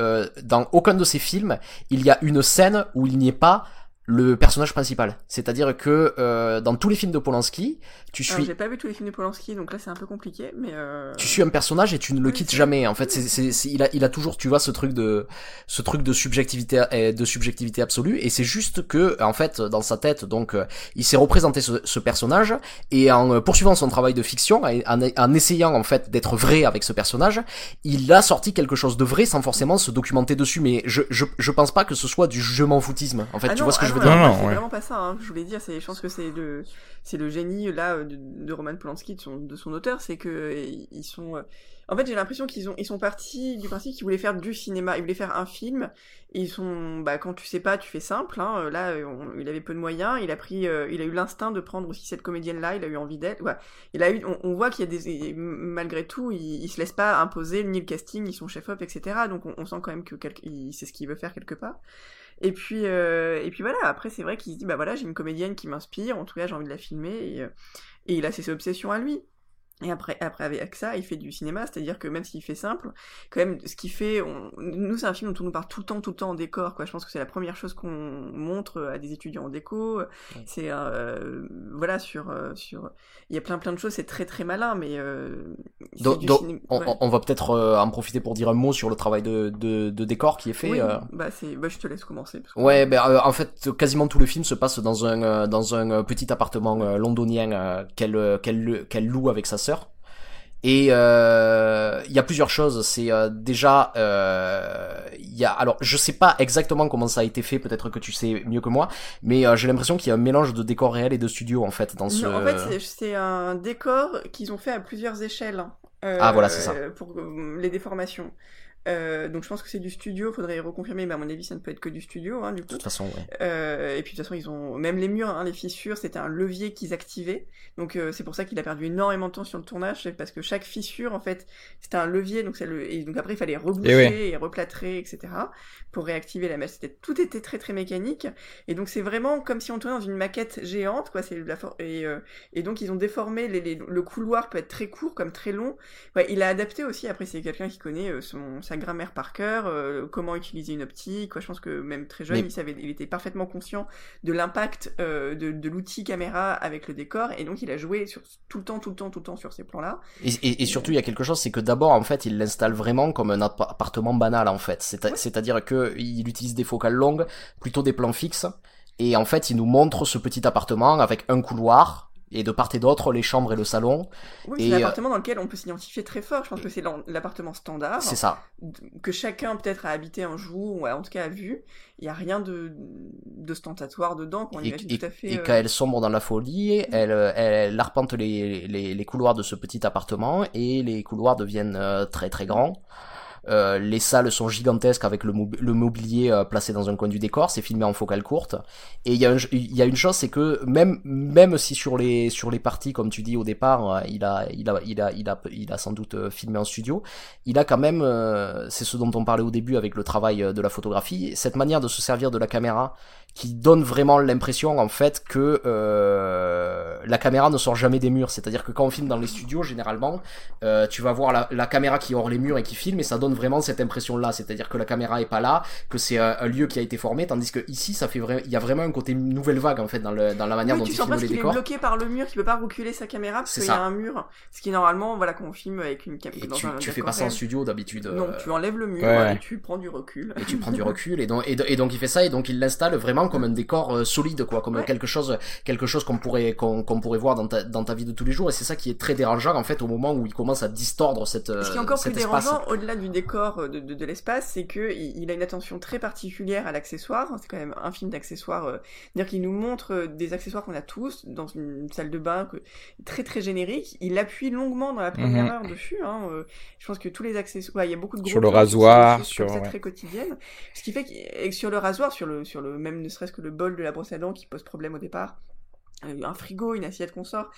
dans aucun de ses films, il y a une scène où il n'y est pas le personnage principal. C'est-à-dire que euh, dans tous les films de Polanski, tu suis. J'ai pas vu tous les films de Polanski, donc là c'est un peu compliqué, mais. Euh... Tu suis un personnage et tu ne le quittes jamais. En fait, c'est, il a, il a toujours, tu vois, ce truc de, ce truc de subjectivité, euh, de subjectivité absolue. Et c'est juste que, en fait, dans sa tête, donc, euh, il s'est représenté ce, ce, personnage et en poursuivant son travail de fiction, en, en, essayant en fait d'être vrai avec ce personnage, il a sorti quelque chose de vrai sans forcément se documenter dessus. Mais je, je, je pense pas que ce soit du jugement foutisme. En fait, ah tu vois ce que je veux dire Non, c'est vraiment pas ça. Hein. Je voulais dire, c'est, je pense que c'est le, c'est le génie là de, Roman Polanski, de son, de son auteur, c'est que ils sont. Euh, en fait, j'ai l'impression qu'ils ont, ils sont partis du principe qu'ils voulaient faire du cinéma, ils voulaient faire un film. ils sont, bah, quand tu sais pas, tu fais simple. Hein. Là, il avait peu de moyens. Il a pris, euh, il a eu l'instinct de prendre aussi cette comédienne-là. Il a eu envie d'être. Ouais. Il a eu, on, voit qu'il y a des, malgré tout, il, il, se laisse pas imposer ni le casting, ni son chef-op, etc. Donc, on, sent quand même que c'est ce qu'il veut faire quelque part. Et puis, euh, et puis voilà, après, c'est vrai qu'il se dit, bah voilà, j'ai une comédienne qui m'inspire, en tout cas, j'ai envie de la filmer, et, euh, et il a ses obsessions à lui. Et après, après avec ça, il fait du cinéma, c'est-à-dire que même s'il fait simple, quand même, ce qu'il fait, on... nous c'est un film dont on nous parle tout le temps, tout le temps en décor, quoi. Je pense que c'est la première chose qu'on montre à des étudiants en déco. C'est euh, voilà sur euh, sur, il y a plein plein de choses, c'est très très malin, mais euh, donc, on, va peut-être euh, en profiter pour dire un mot sur le travail de, de, de décor qui est fait. Oui, bah c'est, bah je te laisse commencer. Parce Ouais, ben en fait, quasiment tout le film se passe dans un dans un petit appartement londonien qu'elle qu'elle qu'elle loue avec sa sœur et euh, il y a plusieurs choses. C'est euh, déjà, euh, il y a, alors je sais pas exactement comment ça a été fait. Peut-être que tu sais mieux que moi, mais j'ai l'impression qu'il y a un mélange de décor réel et de studio en fait dans ce. en fait, c'est un décor qu'ils ont fait à plusieurs échelles. ah voilà, c'est ça. Pour les déformations. Euh, donc je pense que c'est du studio, faudrait reconfirmer, mais à mon avis ça ne peut être que du studio, hein, du coup. De toute façon, ouais. Euh, et puis de toute façon ils ont même les murs, hein, les fissures, c'était un levier qu'ils activaient. Donc euh, c'est pour ça qu'il a perdu énormément de temps sur le tournage, parce que chaque fissure en fait c'était un levier, donc le et donc après il fallait reboucher et, replâtrer, etc. pour réactiver la mèche. C'était tout était très très mécanique, et donc c'est vraiment comme si on tournait dans une maquette géante, quoi. C'est la et euh, et donc ils ont déformé les, le couloir peut être très court comme très long. Ouais, il a adapté aussi. Après c'est quelqu'un qui connaît son sa grammaire par cœur, euh, comment utiliser une optique. Quoi. Je pense que même très jeune, Mais- il savait, il était parfaitement conscient de l'impact euh, de, de l'outil caméra avec le décor, et donc il a joué sur, tout le temps, tout le temps, tout le temps sur ces plans-là. Et, et, et surtout, il y a quelque chose, c'est que d'abord, en fait, il l'installe vraiment comme un app- appartement banal, en fait. Ouais. C'est-à-dire que il utilise des focales longues, plutôt des plans fixes, et en fait, il nous montre ce petit appartement avec un couloir, et de part et d'autre, les chambres et le salon. Oui, c'est euh, l'appartement dans lequel on peut s'identifier très fort. Je pense que c'est l'appartement standard. C'est ça. que chacun peut-être a habité un jour, ou en tout cas a vu, il n'y a rien de d'ostentatoire dedans, qu'on imagine et- tout à fait. et euh, quand elle sombre dans la folie, elle, euh, elle arpente les, les, les couloirs de ce petit appartement et les couloirs deviennent euh, très très grands. Euh, les salles sont gigantesques avec le, mob- le mobilier euh, placé dans un coin du décor. C'est filmé en focale courte. Et il y, a une chose, c'est que même même si sur les sur les parties, comme tu dis au départ, euh, il a il a il a il a il a sans doute filmé en studio. Il a quand même, c'est ce dont on parlait au début avec le travail de la photographie, cette manière de se servir de la caméra qui donne vraiment l'impression en fait que euh, la caméra ne sort jamais des murs. C'est-à-dire que quand on filme dans les studios, généralement, euh, tu vas voir la, la caméra qui est hors les murs et qui filme, et ça donne vraiment cette impression-là. C'est-à-dire que la caméra est pas là, que c'est un, un lieu qui a été formé, tandis que ici, ça fait vrai, il y a vraiment un côté nouvelle vague en fait dans, le, dans la manière oui, dont tu il sens les qu'il est bloqué par le mur, qu'il peut pas reculer sa caméra parce qu'il y a un mur. Ce qui est normalement, voilà, qu'on filme avec une caméra. Et dans tu, un tu fais pas ça en studio d'habitude. Non, euh, tu enlèves le mur Ouais, et tu prends du recul. et tu prends du recul et donc et, do- et donc il fait ça et donc il l'installe vraiment comme un décor euh, solide quoi comme Ouais. quelque chose quelque chose qu'on pourrait qu'on qu'on pourrait voir dans ta dans ta vie de tous les jours et c'est ça qui est très dérangeant en fait au moment où il commence à distordre cette euh, Ce qui est encore plus dérangeant, au-delà du décor euh, de, de, de l'espace, c'est que il, il a une attention très particulière à l'accessoire. C'est quand même un film d'accessoires. euh, C'est-à-dire qu'il nous montre euh, des accessoires qu'on a tous dans une salle de bain, que, très très générique. Il appuie longuement dans la première Mhm. heure dessus. Hein, euh, je pense que tous les accessoires, ouais, il y a beaucoup de gros Sur le rasoir, sur- ouais. très quotidiennes. Ce qui fait que et que sur le rasoir, sur le sur le même ne serait-ce que le bol de la brosse à dents qui pose problème au départ. euh, Un frigo, une assiette qu'on sort,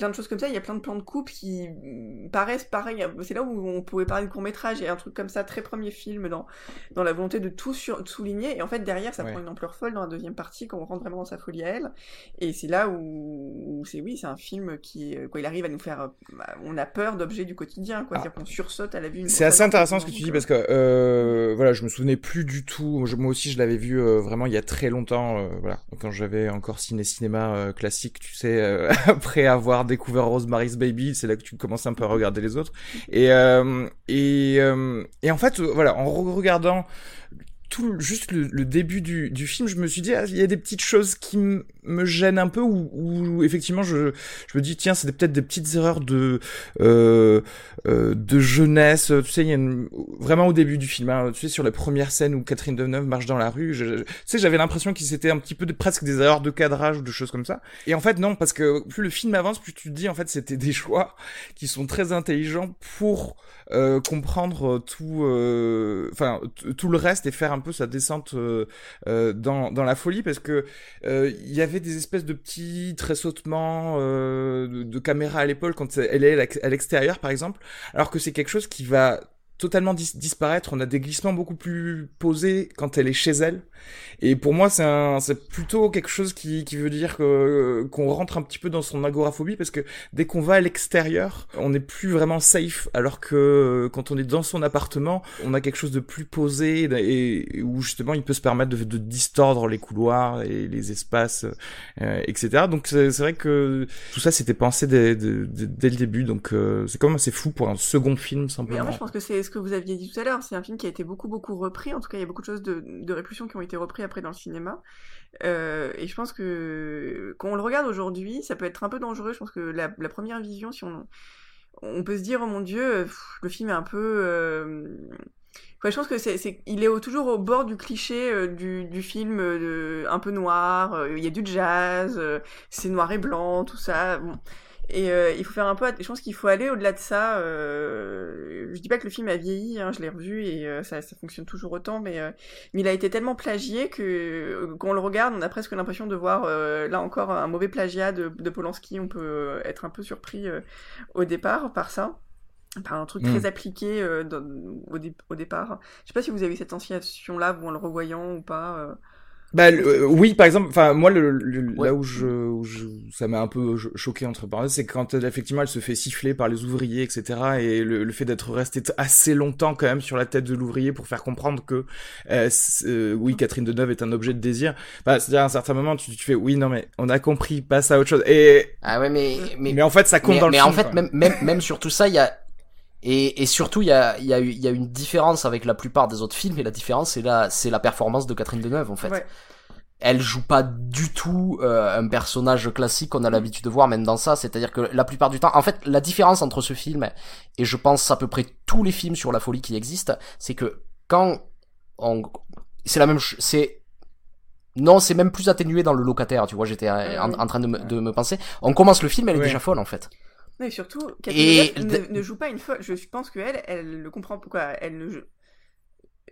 plein de choses comme ça. Il y a plein de plans de coupe qui mm, paraissent pareils. C'est là où on pouvait parler de court métrage et un truc comme ça, très premier film dans, dans la volonté de tout sur, de souligner. Et en fait, derrière, ça Ouais. prend une ampleur folle dans la deuxième partie quand on rentre vraiment dans sa folie à elle. Et c'est là où, où c'est oui, c'est un film qui, euh, quoi, il arrive à nous faire, euh, bah, on a peur d'objets du quotidien, quoi. Ah. C'est-à-dire qu'on sursaute à la vue. C'est assez intéressant ce que tu dis parce que euh, voilà, je me souvenais plus du tout. Je- moi aussi, je l'avais vu euh, vraiment il y a très longtemps. euh, voilà, quand j'avais encore ciné cinéma euh, classique, tu sais, après avoir découvert Rosemary's Baby, c'est là que tu commences un peu à regarder les autres. Et euh, euh, en fait, euh, voilà, en re- regardant tout juste le, début du, film, je me suis dit, ah, il y a des petites choses qui m- me gênent un peu, ou effectivement, je, je me dis, tiens, c'est peut-être des petites erreurs de, euh, euh, de jeunesse. Tu sais, il y a une, vraiment au début du film, hein, tu sais, sur la première scène où Catherine Deneuve marche dans la rue, tu sais, j'avais l'impression que c'était un petit peu de, presque des erreurs de cadrage ou de choses comme ça. Et en fait, non, parce que plus le film avance, plus tu te dis, en fait, c'était des choix qui sont très intelligents pour euh, comprendre tout, euh, enfin tout le reste et faire un peu sa descente euh, euh, dans dans la folie parce que il y avait des espèces de petits tressautements euh, de, caméra à l'épaule quand elle est à l'extérieur par exemple, alors que c'est quelque chose qui va totalement dis- disparaître. On a des glissements beaucoup plus posés quand elle est chez elle. Et pour moi, c'est plutôt quelque chose qui, qui veut dire que, qu'on rentre un petit peu dans son agoraphobie parce que dès qu'on va à l'extérieur, on n'est plus vraiment safe. Alors que quand on est dans son appartement, on a quelque chose de plus posé et, où justement il peut se permettre de, de distordre les couloirs et les espaces, euh, etc. Donc c'est, vrai que tout ça c'était pensé dès, dès, dès- le début. Donc euh, c'est quand même assez fou pour un second film Mais en simplement. c'est ce que vous aviez dit tout à l'heure. C'est un film qui a été beaucoup, beaucoup repris. En tout cas, il y a beaucoup de choses de, de répulsion qui ont été repris après dans le cinéma. Euh, et je pense que quand on le regarde aujourd'hui, ça peut être un peu dangereux. Je pense que la, première vision, si on, on peut se dire, oh mon dieu, le film est un peu. Euh... Je pense que c'est, est toujours au bord du cliché euh, du, film un peu noir. Il y a du jazz, c'est noir et blanc, tout ça. Et euh, il faut faire un peu. Je pense qu'il faut aller au-delà de ça. Euh... Je dis pas que le film a vieilli, hein, je l'ai revu et euh, ça, ça fonctionne toujours autant, mais, euh, mais il a été tellement plagié que quand on le regarde, on a presque l'impression de voir là encore un mauvais plagiat de, de Polanski. On peut être un peu surpris au départ par ça. Par un truc très appliqué euh, dans- au, dé- au départ. Je sais pas si vous avez cette sensation-là, vous en le revoyant ou pas. euh. Bah le- euh, oui, par exemple, enfin moi le, le- Ouais. là où je, où je ça m'a un peu cho- choqué entre parenthèses, c'est quand elle, effectivement elle se fait siffler par les ouvriers, etc. Et le, le fait d'être resté assez longtemps quand même sur la tête de l'ouvrier pour faire comprendre que euh, euh, oui Catherine Deneuve est un objet de désir. Bah, c'est-à-dire à un certain moment tu, tu fais oui non mais on a compris, passe à autre chose. Et Ah ouais, mais mais mais en fait ça compte mais, dans le mais film. en fait, quoi. même, même, même sur tout ça, il y a et, et surtout il y a, y, a, y a une différence avec la plupart des autres films et la différence c'est la c'est la performance de Catherine Deneuve en fait. Ouais. Elle joue pas du tout euh, un personnage classique qu'on a l'habitude de voir même dans ça, c'est-à-dire que la plupart du temps, en fait, la différence entre ce film et je pense à peu près tous les films sur la folie qui existent, c'est que quand on c'est la même c'est non, c'est même plus atténué dans le locataire, tu vois, j'étais euh, en, en train de me, de me penser. On commence le film, elle est Ouais. déjà folle en fait. Non, et surtout, Catherine ne joue pas une folle. Je pense qu'elle, elle le comprend pourquoi. Elle ne joue-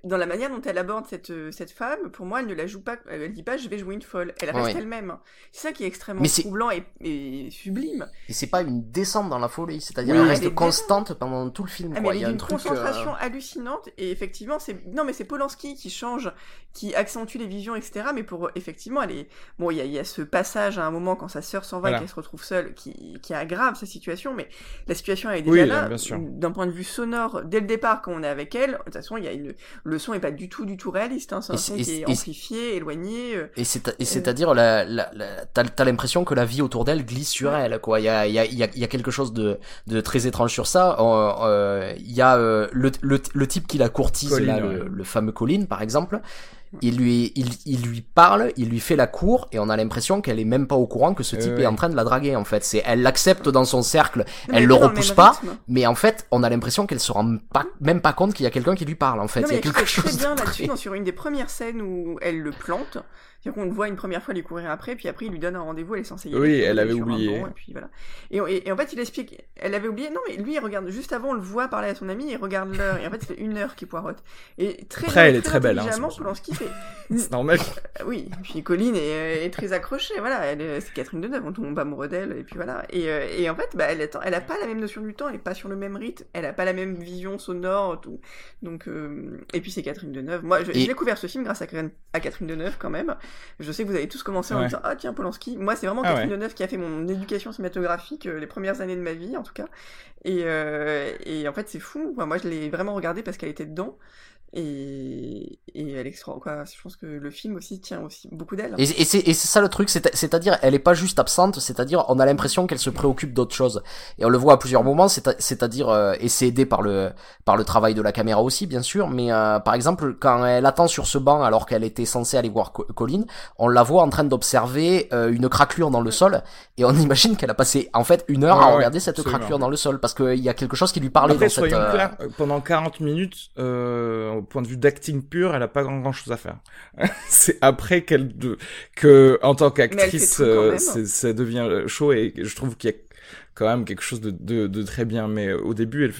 Dans la manière dont elle aborde cette, euh, cette femme, pour moi, elle ne la joue pas. Elle dit pas je vais jouer une folle. Elle reste Ouais. elle-même. C'est ça qui est extrêmement Mais c'est- troublant et, et sublime. Et c'est pas une descente dans la folie, c'est-à-dire Oui, elle reste est constante pendant tout le film. Ah, quoi. Il y est a un d'une truc. euh, concentration hallucinante et effectivement c'est non mais c'est Polanski qui change, qui accentue les visions etc. Mais pour effectivement elle est bon il y a, il y a ce passage à un moment quand sa sœur s'en va et qu'elle se retrouve seule qui, qui aggrave sa situation, mais la situation elle est Oui, déjà là bien sûr. d'un point de vue sonore dès le départ quand on est avec elle. De toute façon il y a une le son est pas du tout du tout réaliste, hein. c'est un Et son c'est- qui est et- amplifié, éloigné. euh, Et c'est et c'est-à-dire la, la, la- t'as t'as l'impression que la vie autour d'elle glisse sur elle quoi. Il y a il y a il y a, y a quelque chose de de très étrange sur ça. Euh, euh, Il y a euh, le, le le type qui la courtise Colin, là, ouais. le, le fameux Colin par exemple. Il lui il, il lui parle, il lui fait la cour et on a l'impression qu'elle est même pas au courant que ce Euh, type est en train de la draguer en fait. C'est elle l'accepte dans son cercle, non, elle le repousse pas. rythme. mais en fait on a l'impression qu'elle se rend pas même pas compte qu'il y a quelqu'un qui lui parle en fait. Non, il y a quelque chose très bien de là-dessus, dans- sur une des premières scènes où elle le plante. C'est-à-dire qu'on le voit une première fois lui courir après, puis après il lui donne un rendez-vous, elle est censée y aller, Oui, elle avait oublié. et puis voilà. Et, et- et en fait il explique, elle avait oublié, non mais lui il regarde, juste avant on le voit parler à son ami, il regarde l'heure, et en fait c'est une heure qui poirote. Et très Après, bien, elle est très belle, hein, Polanski fait, C'est normal. euh, oui, et puis Colline est, est très accrochée, voilà, elle, est- c'est Catherine Deneuve, on tombe amoureux d'elle, et puis voilà. Et, euh, et en fait, bah, elle, est- elle a pas la même notion du temps, elle est pas sur le même rythme, elle a pas la même vision sonore, tout. Donc, euh, et puis c'est Catherine Deneuve. Moi, j'ai découvert ce film grâce à, à Catherine Deneuve quand même. Je sais que vous avez tous commencé en Ouais. disant, ah tiens, Polanski. Moi, c'est vraiment Ah Catherine ouais. Deneuve qui a fait mon éducation cinématographique euh, les premières années de ma vie, en tout cas. Et, euh, et en fait, c'est fou. Moi, moi, je l'ai vraiment regardé parce qu'elle était dedans. Et, et elle est extra, quoi. Je pense que le film aussi tient aussi beaucoup d'elle. Et, et c'est et c'est ça le truc, c'est- c'est-à-dire elle est pas juste absente, c'est-à-dire on a l'impression qu'elle se préoccupe d'autre chose. Et on le voit à plusieurs moments, c'est- c'est-à-dire euh, et c'est aidé par le par le travail de la caméra aussi bien sûr, mais euh, par exemple quand elle attend sur ce banc alors qu'elle était censée aller voir Co- Colin, on la voit en train d'observer euh, une craquelure dans le sol et on imagine qu'elle a passé en fait une heure Ouais, à ouais, regarder cette absolument. craquelure dans le sol parce qu'il y a quelque chose qui lui parlait Après, dans cette euh, clairs, euh, pendant 40 minutes, euh, au point de vue d'acting pur, elle a pas grand, grand chose à faire. c'est après qu'elle, de, que, en tant qu'actrice, euh, ça devient chaud et je trouve qu'il y a quand même quelque chose de, de, de très bien. Mais au début, elle,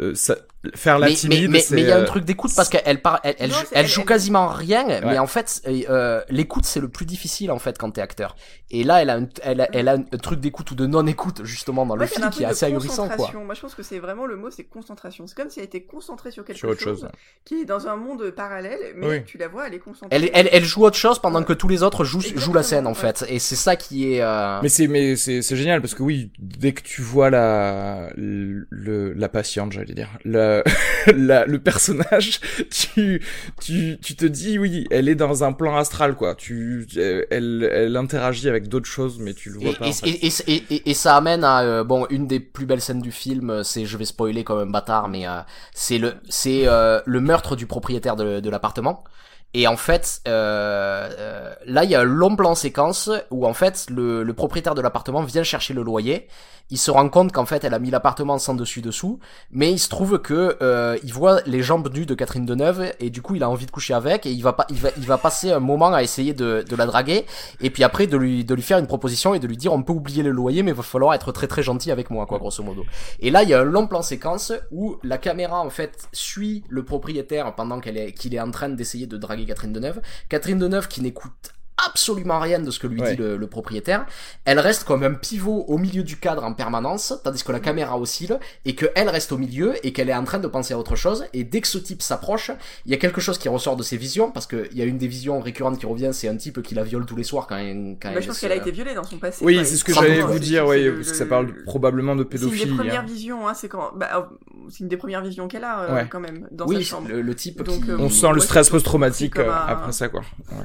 euh, ça, faire la mais, timide, mais, mais, c'est, mais il y a un euh, truc d'écoute parce qu'elle part, elle, elle, Non, joue- c'est- elle elle- joue elle- quasiment rien, mais en fait, euh, l'écoute c'est le plus difficile en fait quand t'es acteur. Et là, elle a un, elle a, elle a un truc d'écoute ou de non-écoute justement dans le Ouais, film qui est assez ahurissant quoi. concentration. Moi, je pense que c'est vraiment le mot, c'est concentration. C'est comme si elle était concentrée sur quelque sur autre chose. qui est dans un monde parallèle, mais Oui. tu la vois, elle est concentrée. Elle, elle, elle joue autre chose pendant que tous les autres jouent, jouent la scène en fait. Et c'est ça qui est. euh, Mais c'est mais c'est c'est génial parce que oui dès que tu vois la le la patiente j'allais dire la, la le personnage tu tu tu te dis oui elle est dans un plan astral quoi tu elle elle interagit avec d'autres choses mais tu le vois Et, pas en et, fait. et, et, et- et ça amène à euh, bon une des plus belles scènes du film, euh, c'est je vais spoiler comme un bâtard, mais euh, c'est le c'est euh, le meurtre du propriétaire de, de l'appartement. Et en fait, euh, euh, là il y a un long plan séquence où en fait le, le propriétaire de l'appartement vient chercher le loyer. Il se rend compte qu'en fait elle a mis l'appartement sans dessus dessous, mais il se trouve que euh, il voit les jambes nues de Catherine Deneuve et du coup il a envie de coucher avec et il va pas il va il va passer un moment à essayer de, de la draguer et puis après de lui de lui faire une proposition et de lui dire on peut oublier le loyer mais il va falloir être très très gentil avec moi quoi grosso modo. Et là il y a un long plan séquence où la caméra en fait suit le propriétaire pendant qu'elle est qu'il est en train d'essayer de draguer Catherine Deneuve. Catherine Deneuve qui n'écoute absolument rien de ce que lui Ouais. dit le, le propriétaire. Elle reste comme un pivot au milieu du cadre en permanence, tandis que la caméra oscille, et que elle reste au milieu, et qu'elle est en train de penser à autre chose. Et dès que ce type s'approche, il y a quelque chose qui ressort de ses visions, parce qu'il y a une des visions récurrentes qui revient, c'est un type qui la viole tous les soirs quand, elle- quand Bah, elle je pense se- qu'elle a été violée dans son passé. Oui, c'est ce que j'allais vous dire, ouais, le- parce que ça le- parle probablement de C'est une des pédophilie. premières hein. visions, hein, c'est quand, bah, euh, c'est une des premières visions qu'elle a euh, Ouais. quand même dans sa Oui, chambre. le, le type Donc, qui... euh, On sent le stress post-traumatique euh, un- après ça, quoi. Ouais.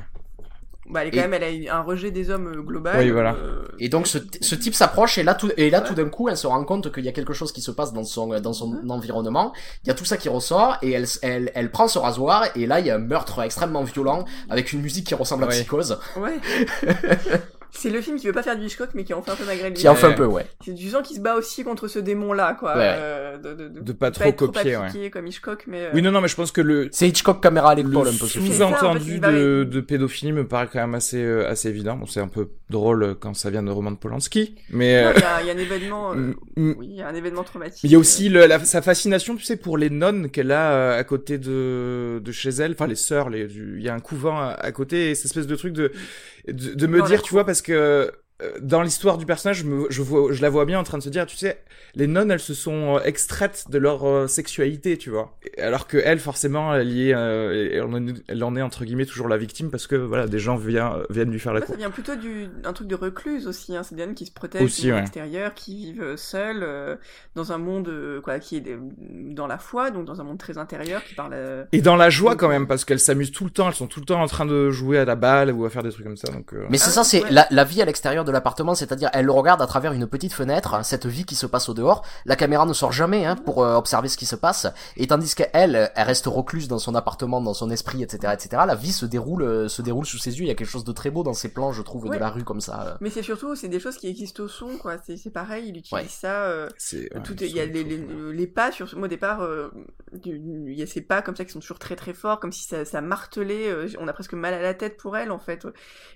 Bah, elle est quand Et- même, elle a eu un rejet des hommes euh, global. Oui, voilà. euh, Et donc ce, ce type s'approche et là tout et là tout d'un coup elle se rend compte qu'il y a quelque chose qui se passe dans son dans son environnement. Il y a tout ça qui ressort et elle elle elle prend ce rasoir et là il y a un meurtre extrêmement violent avec une musique qui ressemble à. Psychose. Ouais. c'est le film qui veut pas faire du Hitchcock, mais qui en fait un peu malgré lui. Qui en fait un Ouais. peu ouais. C'est du sang qui se bat aussi contre ce démon-là, quoi. Ouais. euh, de, de, De pas trop copier, appliqué comme Hitchcock, mais. euh, Oui, non, non, mais je pense que le, C'est Hitchcock caméra à le l'épaule un peu sous-entendu de, de pédophilie me paraît quand même assez, euh, assez évident. Bon, c'est un peu drôle euh, quand ça vient de Roman Polanski, mais euh, il y, a- il y a un événement. euh, mm, mm, Oui, il y a un événement traumatique. il y a aussi le, la, sa fascination, tu sais, pour les nonnes qu'elle a euh, à côté de, de chez elle, enfin les sœurs, les, du- il y a un couvent à, à côté, et cette espèce de truc de, de, de me dire, tu vois, parce que dans l'histoire du personnage, je, me, je, vois, je la vois bien en train de se dire, tu sais, les nonnes, elles se sont euh, extraites de leur euh, sexualité, tu vois. Alors que elle, forcément, elle y est, euh, elle, en est, entre guillemets toujours la victime parce que voilà, des gens viennent, viennent lui faire la Ouais, cour. ça vient plutôt du un truc de recluse aussi. Hein. C'est des nonnes qui se protègent Aussi, du ouais. extérieur, qui vivent euh, seules euh, dans un monde euh, quoi, qui est dans la foi, donc dans un monde très intérieur, qui parle. euh, Et dans la joie quand même, parce qu'elles s'amusent tout le temps, elles sont tout le temps en train de jouer à la balle ou à faire des trucs comme ça. Donc, euh, Mais c'est Ah, ça, c'est ouais. la, la vie à l'extérieur de l'appartement, c'est-à-dire elle le regarde à travers une petite fenêtre, hein, cette vie qui se passe au dehors. La caméra ne sort jamais hein, pour euh, observer ce qui se passe, et tandis qu'elle, elle reste recluse dans son appartement, dans son esprit, etc., etc. La vie se déroule, euh, se déroule sous ses yeux. Il y a quelque chose de très beau dans ces plans, je trouve, Ouais. de la rue comme ça. euh. Mais c'est surtout, c'est des choses qui existent au son, quoi. C'est c'est pareil, il utilise Ouais. ça. euh, c'est ouais, tout il y a les, pas sur moi au départ euh, il y a ces pas comme ça qui sont toujours très très forts comme si ça, ça martelait euh, on a presque mal à la tête pour elle en fait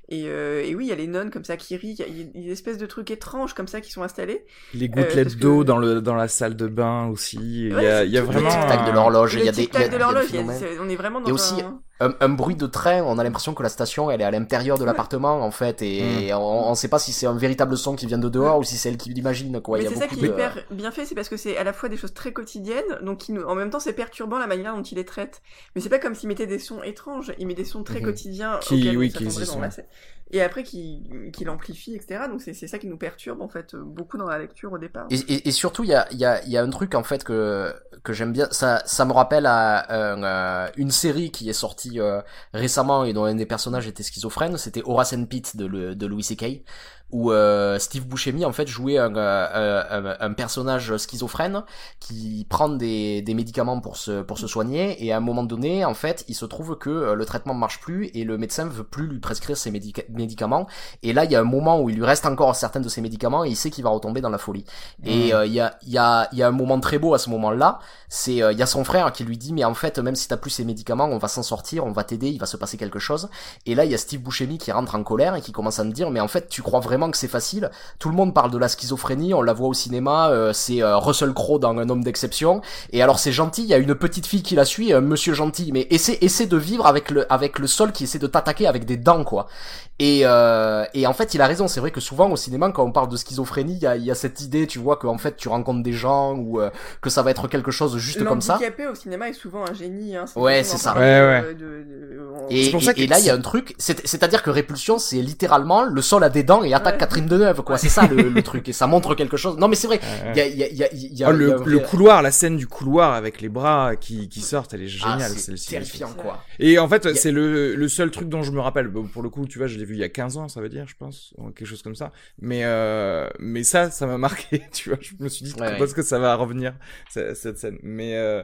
et, euh, et oui il y a les nonnes comme ça qui rient il y a- y, a des espèces de trucs étranges comme ça qui sont installés les parce gouttelettes que- d'eau dans le dans la salle de bain aussi. Il y Ouais, a, il y a vraiment. Le tic-tac de l'horloge, il y a des, y a- y de a des l'horloge y a- on est vraiment dans Et aussi, un un, un bruit de train, on a l'impression que la station elle est à l'intérieur de l'appartement en fait et on, on sait pas si c'est un véritable son qui vient de dehors ou si c'est elle qui l'imagine quoi. mais c'est ça qui est de... hyper bien fait c'est parce que c'est à la fois des choses très quotidiennes donc qui nous en même temps c'est perturbant la manière dont il les traite mais c'est pas comme s'il mettait des sons étranges il met des sons très Mhm. quotidiens Qui- oui, qui dans la ouais. scène. et après qui qui l'amplifie etc donc c'est c'est ça qui nous perturbe en fait beaucoup dans la lecture au départ Et, et, et surtout, il y a, il y, a, il y a un truc en fait que que j'aime bien. Ça, ça me rappelle à un, euh, une série qui est sortie euh, récemment et dont un des personnages était schizophrène. C'était Horace and Pete de, de Louis C.K. où euh, Steve Buscemi en fait jouait un, euh, un, un personnage schizophrène qui prend des, des médicaments pour se pour se soigner et à un moment donné en fait il se trouve que euh, le traitement ne marche plus et le médecin veut plus lui prescrire ses médica- médicaments et là il y a un moment où il lui reste encore certains de ses médicaments et il sait qu'il va retomber dans la folie et Mm. euh, il y, a, il y, a, il y a un moment très beau à ce moment-là, c'est euh, il y a son frère qui lui dit mais en fait même si t'as plus ces médicaments, on va s'en sortir, on va t'aider, il va se passer quelque chose. Et là il y a Steve Buscemi qui rentre en colère et qui commence à me dire mais en fait tu crois vraiment que c'est facile Tout le monde parle de la schizophrénie, on la voit au cinéma, euh, c'est euh, Russell Crowe dans Un homme d'exception. Et alors c'est gentil, il y a une petite fille qui la suit, un monsieur gentil, mais essaie, essaie de vivre avec le avec le sol qui essaie de t'attaquer avec des dents quoi. Et, euh, et en fait, il a raison. C'est vrai que souvent au cinéma, quand on parle de schizophrénie, il y a, il y a cette idée, tu vois, qu'en fait, tu rencontres des gens ou euh, que ça va être quelque chose juste comme ça. L'handicapé au cinéma est souvent un génie. Hein, Ouais, c'est ça. Ouais, de- de- on- Et, C'est pour ça et- que et là, il y a c'est- un truc, c'est- c'est-à-dire que Répulsion, c'est littéralement le sol a des dents et attaque Ouais. Catherine Deneuve, quoi. C'est ça le, le truc. Et ça montre quelque chose. Non, mais c'est vrai. Ouais, ouais. Il y a, il y a, il y a, il y a- Oh, il y a le, couloir, la scène du couloir avec les bras qui, qui sortent, elle est Ah, géniale c'est celle-ci. terrifiant, quoi. Et en fait, c'est le, le seul truc dont je me rappelle. Pour le coup, tu vois, je l'ai vu il y a 15 ans, ça veut dire, je pense, ou quelque chose comme ça. Mais euh, mais ça, ça m'a marqué, tu vois. Je me suis dit, Ouais, quand est-ce que ça va revenir ce- cette scène Mais euh,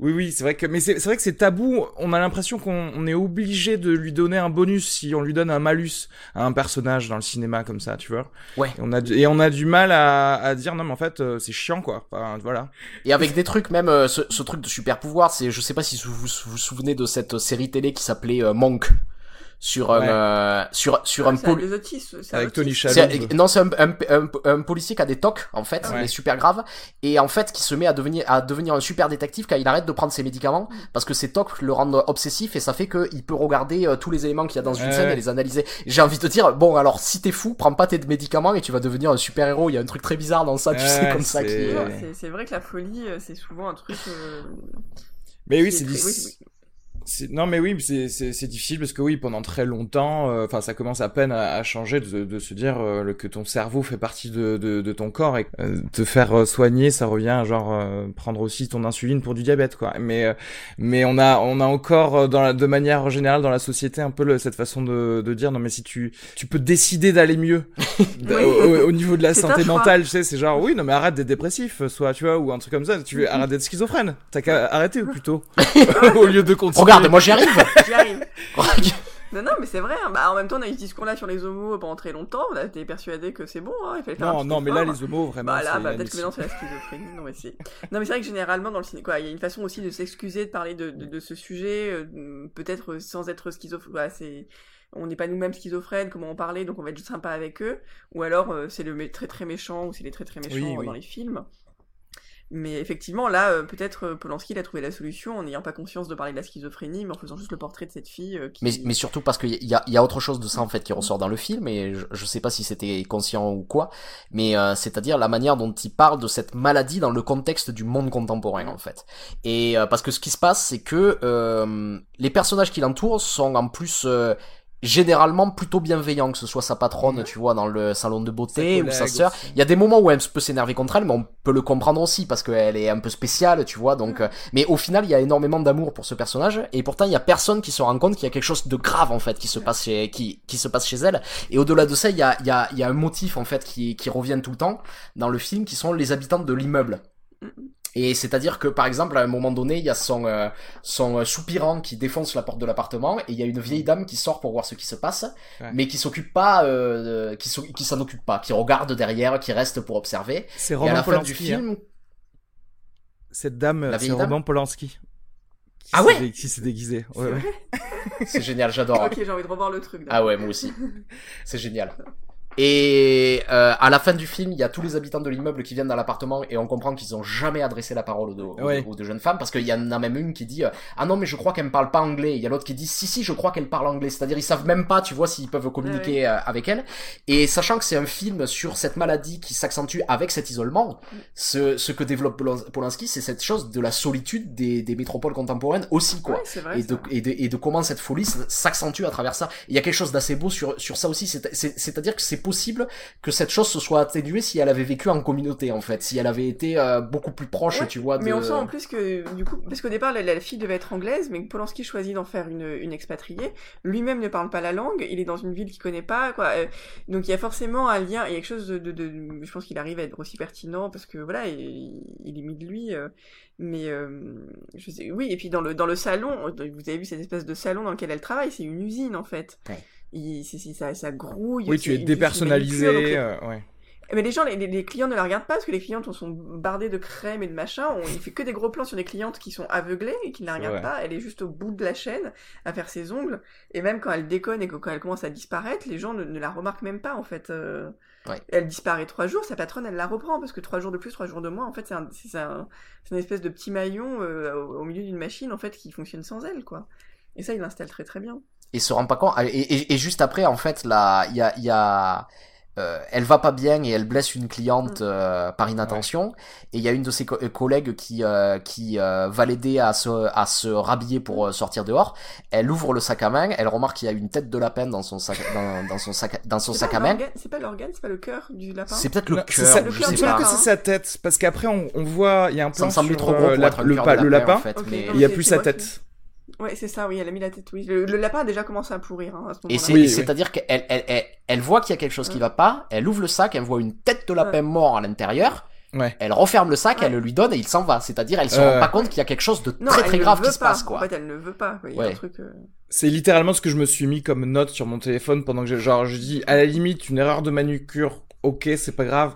oui, oui, c'est vrai que, mais c'est vrai que c'est tabou. On a l'impression qu'on on est obligé de lui donner un bonus si on lui donne un malus à un personnage dans le cinéma comme ça, tu vois. Ouais. Et on a du- et on a du mal à, à dire non, mais en fait, euh, c'est chiant, quoi. Enfin, voilà. Et avec des trucs, même euh, ce, ce truc de super pouvoir, c'est, je sais pas si vous vous vous souvenez de cette série télé qui s'appelait euh, Monk. Sur un euh, sur sur un poli- des autistes, Avec Tony. Shalhoub. non, c'est un, un, un- un policier qui a des tocs, en fait, Ouais. mais super grave, et en fait, qui se met à devenir, à devenir un super détective quand il arrête de prendre ses médicaments, parce que ses tocs le rendent obsessif, et ça fait qu'il peut regarder euh, tous les éléments qu'il y a dans une Ouais, scène et les analyser. J'ai envie de te dire, bon, alors, si t'es fou, prends pas tes médicaments et tu vas devenir un super héros. Il y a un truc très bizarre dans ça, tu sais, comme ça, qui c'est- Ouais. c'est- vrai que la folie, euh, c'est souvent un truc. euh, Mais oui, c'est très- Non, mais oui, c'est c'est c'est difficile parce que oui, pendant très longtemps, euh, enfin, ça commence à peine à, à changer de, de se dire euh, que ton cerveau fait partie de, de, de ton corps et euh, te faire euh, soigner, ça revient à genre euh, prendre aussi ton insuline pour du diabète, quoi. Mais euh, mais on a on a encore euh, dans la, de manière générale dans la société un peu le- cette façon de, de dire non mais si tu tu peux décider d'aller mieux Oui. au, au- au niveau de la santé mentale, tu sais, c'est genre oui non mais arrête d'être dépressif, soit tu vois ou un truc comme ça, tu veux arrête d'être schizophrène, t'as qu'à arrêter plutôt au lieu de continuer. Regarde, moi j'y arrive J'y arrive. Non, non, mais c'est vrai. hein. Bah, en même temps, on a eu ce discours-là sur les homos pendant très longtemps. On a été persuadé que c'est bon, hein, il fallait faire Non, non, mais là, les homos, vraiment. Bah là, c'est bah, peut-être que maintenant c'est la schizophrénie. Non, mais c'est. Non, mais c'est vrai que généralement dans le cinéma, quoi, il y a une façon aussi de s'excuser de parler de, de, de ce sujet, euh, peut-être sans être schizophrène. Voilà, c'est. On n'est pas nous-mêmes schizophrènes, comment en parler, donc on va être juste sympa avec eux. Ou alors euh, c'est le très très méchant, ou c'est les très très méchants Oui, euh, oui. dans les films. Mais effectivement, là, euh, peut-être euh, Polanski il a trouvé la solution en n'ayant pas conscience de parler de la schizophrénie, mais en faisant juste le portrait de cette fille euh, qui. Mais, mais surtout parce qu'il y a, y a autre chose de ça en fait qui ressort dans le film et je, je sais pas si c'était conscient ou quoi, mais euh, c'est-à-dire la manière dont il parle de cette maladie dans le contexte du monde contemporain en fait. Et euh, parce que ce qui se passe c'est que euh, les personnages qui l'entourent sont en plus généralement plutôt bienveillants, que ce soit sa patronne, tu vois, dans le salon de beauté ou sa sœur. Il y a des moments où elle peut s'énerver contre elle, mais on peut le comprendre aussi parce qu'elle est un peu spéciale, tu vois. Donc, euh, mais au final, il y a énormément d'amour pour ce personnage et pourtant il y a personne qui se rend compte qu'il y a quelque chose de grave en fait qui se passe chez qui qui se passe chez elle. Et au-delà de ça, il y a il y a il y a un motif en fait qui qui revient tout le temps dans le film, qui sont les habitants de l'immeuble. Et c'est-à-dire que par exemple à un moment donné il y a son euh, son euh, soupirant qui défonce la porte de l'appartement et il y a une vieille dame qui sort pour voir ce qui se passe Ouais. mais qui s'occupe pas euh, qui s'o- qui s'en occupe pas qui regarde derrière qui reste pour observer C'est à Roman fin Polanski. du film hein. Cette dame, c'est Roman Polanski. Qui Ah ouais Qui s'est déguisé. C'est Ouais, ouais. C'est génial j'adore Ok, j'ai envie de revoir le truc. Ah ouais, moi aussi. C'est génial. Et euh, à la fin du film, il y a tous les habitants de l'immeuble qui viennent dans l'appartement et on comprend qu'ils ont jamais adressé la parole aux deux, aux Ouais. deux- aux deux jeunes femmes parce qu'il y en a même une qui dit euh, ah non mais je crois qu'elle ne parle pas anglais. Il y a l'autre qui dit si si je crois qu'elle parle anglais. C'est-à-dire ils savent même pas, tu vois, s'ils peuvent communiquer euh, avec elle. Et sachant que c'est un film sur cette maladie qui s'accentue avec cet isolement, ce, ce que développe Polan- Polanski, c'est cette chose de la solitude des, des métropoles contemporaines aussi quoi Ouais, c'est vrai. et de, vrai. et, de, et de comment cette folie s'accentue à travers ça. Il y a quelque chose d'assez beau sur, sur ça aussi, c'est- c'est- c'est-à-dire que c'est possible que cette chose se soit atténuée si elle avait vécu en communauté en fait, si elle avait été euh, beaucoup plus proche, Ouais, tu vois. De... Mais on sent en plus que, du coup, parce qu'au départ, la, la fille devait être anglaise, mais Polanski choisit d'en faire une, une expatriée. Lui-même ne parle pas la langue, il est dans une ville qu'il connaît pas, quoi. Euh, Donc il y a forcément un lien, il y a quelque chose de, de, de- je pense qu'il arrive à être aussi pertinent parce que voilà, il, il imite lui. euh, mais je sais, oui, et puis dans le dans le salon, vous avez vu cette espèce de salon dans lequel elle travaille, c'est une usine en fait. Ouais. Il, c'est, c'est- ça, ça grouille. Oui, tu es une dépersonnalisé. donc euh, ouais. mais les gens, les, les- clients ne la regardent pas parce que les clientes sont bardées de crème et de machin. On, il fait que des gros plans sur des clientes qui sont aveuglées et qui ne la regardent pas. Elle est juste au bout de la chaîne à faire ses ongles. Et même quand elle déconne et que- quand elle commence à disparaître, les gens ne, ne la remarquent même pas en fait. Euh, Ouais. Elle disparaît trois jours, sa patronne elle la reprend parce que trois jours de plus, trois jours de moins, en fait c'est un, un- une espèce de petit maillon euh, au, au milieu d'une machine en fait qui fonctionne sans elle quoi. Et ça il l'installe très très bien. Et se rend pas compte. Et, et, et juste après, en fait, là, il y a, il y a euh, elle va pas bien et elle blesse une cliente Mm. euh, par inattention. Et il y a une de ses co- euh, collègues qui euh, qui euh, va l'aider à se à se rhabiller pour euh, sortir dehors. Elle ouvre le sac à main. Elle remarque qu'il y a une tête de lapin dans son sac dans, dans son sac dans son sac à main. C'est pas l'organe, c'est pas le cœur du lapin? C'est peut-être le cœur. ça- je cœur sais me pas. que lapin. c'est sa tête, parce qu'après on, on voit, il y a un Ça plan me semblait sur trop gros pour la- être un le, lapin, lapin, en fait. Ok, mais- non, et il y a plus sa tête. Ouais, c'est ça, oui, elle a mis la tête, oui. Le, le lapin a déjà commencé à pourrir hein, à ce Et Oui, oui. c'est-à-dire qu'elle elle, elle, elle voit qu'il y a quelque chose qui va pas, elle ouvre le sac, elle voit une tête de lapin mort à l'intérieur, Ouais. elle referme le sac, Ouais. elle le lui donne et il s'en va. C'est-à-dire elle se Euh. rend pas compte qu'il y a quelque chose de Non, très très grave qui se pas. passe quoi. En fait, elle ne veut pas. quoi. Il y a Ouais. un truc. euh, C'est littéralement ce que je me suis mis comme note sur mon téléphone pendant que j'ai, genre, je dis, à la limite, une erreur de manucure ok, c'est pas grave.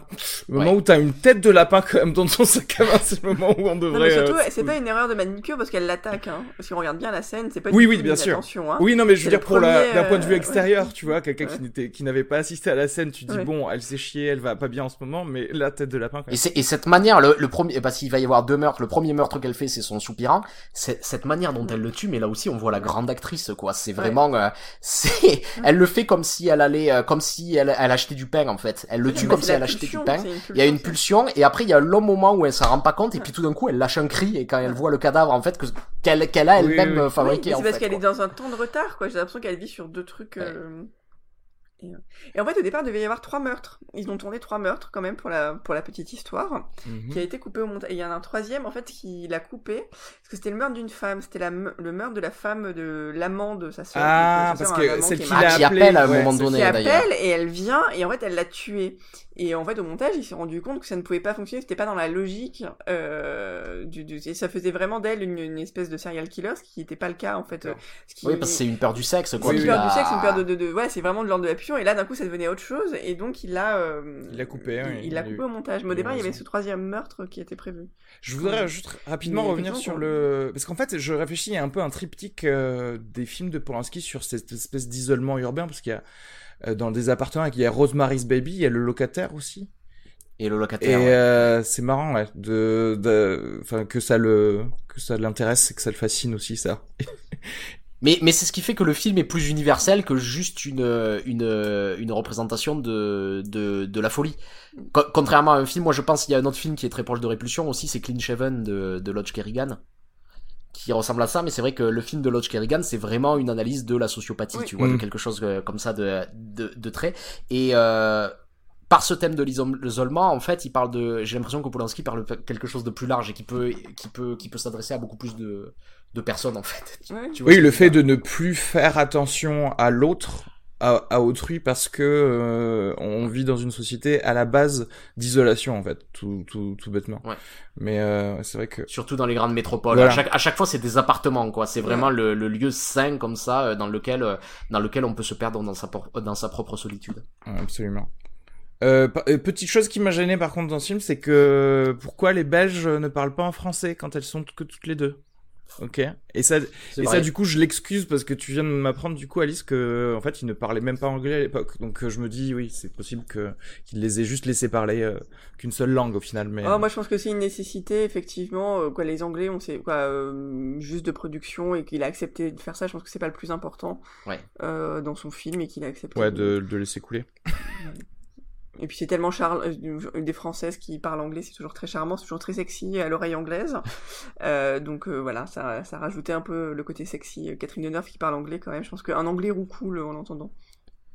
Le moment où t'as une tête de lapin quand même dans ton sac à main, c'est le moment où on Non, devrait. mais surtout, euh, c'est pas une erreur de manicure parce qu'elle l'attaque. Hein. Si on regarde bien la scène, c'est pas Oui, du oui, tout bien une sûr. attention, hein. Oui, non, mais je veux dire, pour la, d'un point de vue euh, extérieur, tu vois, quelqu'un Ouais. qui n'était, qui n'avait pas assisté à la scène, tu dis, Ouais. bon, elle s'est chiée, elle va pas bien en ce moment, mais la tête de lapin, quand Et, même. c'est- et cette manière, le, le premier, parce qu'il va y avoir deux meurtres. Le premier meurtre qu'elle fait, c'est son soupirant. C'est cette manière dont elle le tue, mais là aussi, on voit la grande actrice, quoi. C'est vraiment, euh, c'est, elle le fait comme si elle allait, euh, comme si elle, elle achetait du pain, en fait. Elle le tue comme si elle achetait du pain. Il y a une pulsion, et après, il y a un long moment où elle s'en rend pas compte, et puis tout d'un coup, elle lâche un cri, et quand elle voit le cadavre, en fait, que, qu'elle, qu'elle a Oui, elle-même oui, oui. Oui, fabriqué, c'est parce fait, qu'elle est dans un temps de retard, quoi. J'ai l'impression qu'elle vit sur deux trucs. Ouais. euh, Et, euh, et en fait, au départ, il devait y avoir trois meurtres. Ils ont tourné trois meurtres quand même pour la, pour la petite histoire, Mhm. qui a été coupé au montage. Et il y en a un troisième, en fait, qui l'a coupé, parce que c'était le meurtre d'une femme. C'était la le meurtre de la femme de l'amant de sa sœur. Ah, sa parce que celle qui qui l'a Ah, appelé, appelle à un ouais, moment donné, qui d'ailleurs. appelle et elle vient et en fait elle l'a tué et en fait au montage il s'est rendu compte que ça ne pouvait pas fonctionner c'était pas dans la logique euh, du, du- et ça faisait vraiment d'elle une, une espèce de serial killer ce qui n'était pas le cas en fait euh, ce qui Oui, parce que c'est une peur du sexe, quoi. c'est une peur du sexe, une peur de, de, de- ouais, c'est vraiment de l'ordre de la Et là, d'un coup, ça devenait autre chose. Et donc, il l'a, euh, Il l'a coupé, il- oui, Il a coupé eu- au montage. Mais au départ, il y avait ce troisième meurtre qui était prévu. Je voudrais juste rapidement Mais revenir sur le... Parce qu'en fait, je réfléchis, il y a un peu un triptyque euh, des films de Polanski sur cette espèce d'isolement urbain, parce qu'il y a euh, dans des appartements, il y a Rosemary's Baby, il y a le locataire aussi. Et le Et locataire. ouais. euh, c'est marrant, ouais, de, de, enfin, que ça le, que ça l'intéresse et que ça le fascine aussi, ça. Mais, mais c'est ce qui fait que le film est plus universel que juste une, une, une représentation de, de, de la folie. Co- contrairement à un film, moi je pense qu'il y a un autre film qui est très proche de Répulsion aussi, c'est Clean Shaven de, de Lodge Kerrigan, qui ressemble à ça, mais c'est vrai que le film de Lodge Kerrigan, c'est vraiment une analyse de la sociopathie, Oui. tu vois, de Mm. quelque chose euh, comme ça de, de, de très. Et euh, par ce thème de l'isolement, en fait, il parle de. J'ai l'impression que Polanski parle de quelque chose de plus large et qui peut, qui peut, qui peut s'adresser à beaucoup plus de, de personnes, en fait. Ouais. Tu vois Oui, le fait de ne plus faire attention à l'autre, à, à autrui, parce que euh, on vit dans une société à la base d'isolation, en fait, tout, tout, tout bêtement. Ouais. Mais euh, c'est vrai que Surtout dans les grandes métropoles. Voilà. À, chaque, à chaque fois, c'est des appartements, quoi. C'est vraiment le, le lieu sain comme ça, euh, dans lequel, euh, dans lequel on peut se perdre dans sa, dans sa propre solitude. Absolument. Euh, euh, petite chose qui m'a gêné par contre dans ce film, c'est que pourquoi les Belges ne parlent pas en français quand elles sont que toutes les deux? Ok. Et ça, et ça du coup je l'excuse parce que tu viens de m'apprendre du coup Alice que en fait ils ne parlaient même pas anglais à l'époque. Donc euh, je me dis oui c'est possible que qu'ils les aient juste laissé parler euh, qu'une seule langue au final. Mais Oh, moi, je pense que c'est une nécessité, effectivement. quoi, les Anglais, on sait quoi, euh, juste de production et qu'il a accepté de faire ça. Je pense que c'est pas le plus important Ouais. euh, dans son film et qu'il a accepté. ouais de, de laisser couler. Et puis c'est tellement charl... euh, des Françaises qui parlent anglais, c'est toujours très charmant, c'est toujours très sexy à l'oreille anglaise. Euh, donc euh, voilà, ça, ça rajoutait un peu le côté sexy. Catherine Deneuve qui parle anglais quand même, je pense qu'un anglais roucoule en l'entendant.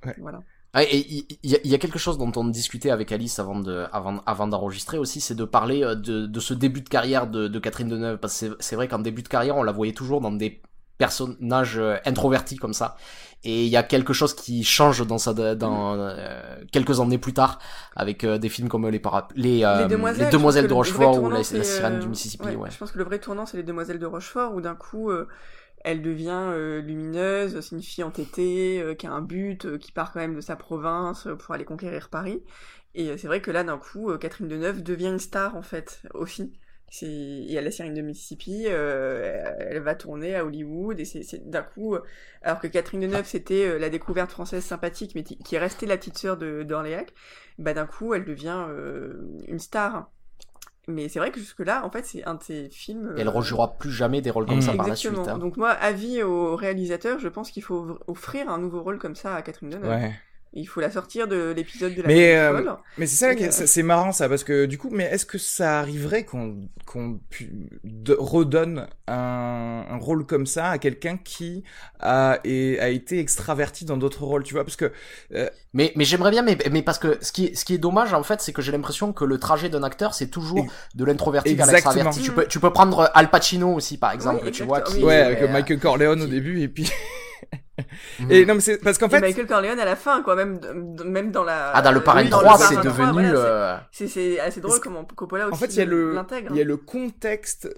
Ouais. Voilà. Ah, et il y, a- il y a quelque chose dont on discutait avec Alice avant de, avant, avant d'enregistrer aussi, c'est de parler de, de ce début de carrière de, de Catherine Deneuve. Parce que c'est- vrai qu'en début de carrière, on la voyait toujours dans des personnages introvertis comme ça. Et il y a quelque chose qui change dans sa, dans euh, quelques années plus tard, avec euh, des films comme les, para- les, euh, les demoiselles, les de Rochefort ou la, la sirène euh, du Mississippi. ouais, Ouais. Je pense que le vrai tournant, c'est les Demoiselles de Rochefort, où d'un coup, euh, elle devient euh, lumineuse, c'est une fille entêtée, euh, qui a un but, euh, qui part quand même de sa province euh, pour aller conquérir Paris. Et euh, c'est vrai que là, d'un coup, euh, Catherine Deneuve devient une star, en fait, aussi. C'est... Et à la sirène de Mississippi, euh, elle va tourner à Hollywood, et c'est, c'est d'un coup... euh, alors que Catherine Deneuve, c'était euh, la découverte française sympathique, mais qui est restée la petite sœur de, d'Orléac, bah d'un coup, elle devient euh, une star. Mais c'est vrai que jusque-là, en fait, c'est un de ces films. Et elle euh, rejouera plus jamais des rôles comme Mm. ça par la Exactement. suite. hein. Donc moi, avis au réalisateur, je pense qu'il faut offrir un nouveau rôle comme ça à Catherine Deneuve. Ouais. Il faut la sortir de l'épisode de la Mais, euh. Mais c'est ça, euh, c'est marrant ça, parce que du coup, mais est-ce que ça arriverait qu'on qu'on redonne un, un rôle comme ça à quelqu'un qui a, et, a été extraverti dans d'autres rôles, tu vois? Parce que Mais, mais j'aimerais bien, mais, mais parce que ce qui, est, ce qui est dommage en fait, c'est que j'ai l'impression que le trajet d'un acteur, c'est toujours de l'introverti vers Exactement. l'extraverti. Tu peux, tu peux prendre Al Pacino aussi, par exemple, Oui, tu vois. Qui, ouais, avec euh, Michael Corleone au début, et puis Et non, mais c'est parce qu'en Et fait, Michael Corleone à la fin, quoi, même, même dans la. Ah, dans le parrain oui, dans 3, le c'est Parrain 3, devenu. voilà, euh, c'est- c'est c'est assez drôle comment Coppola aussi en fait, il y a le, il y a le contexte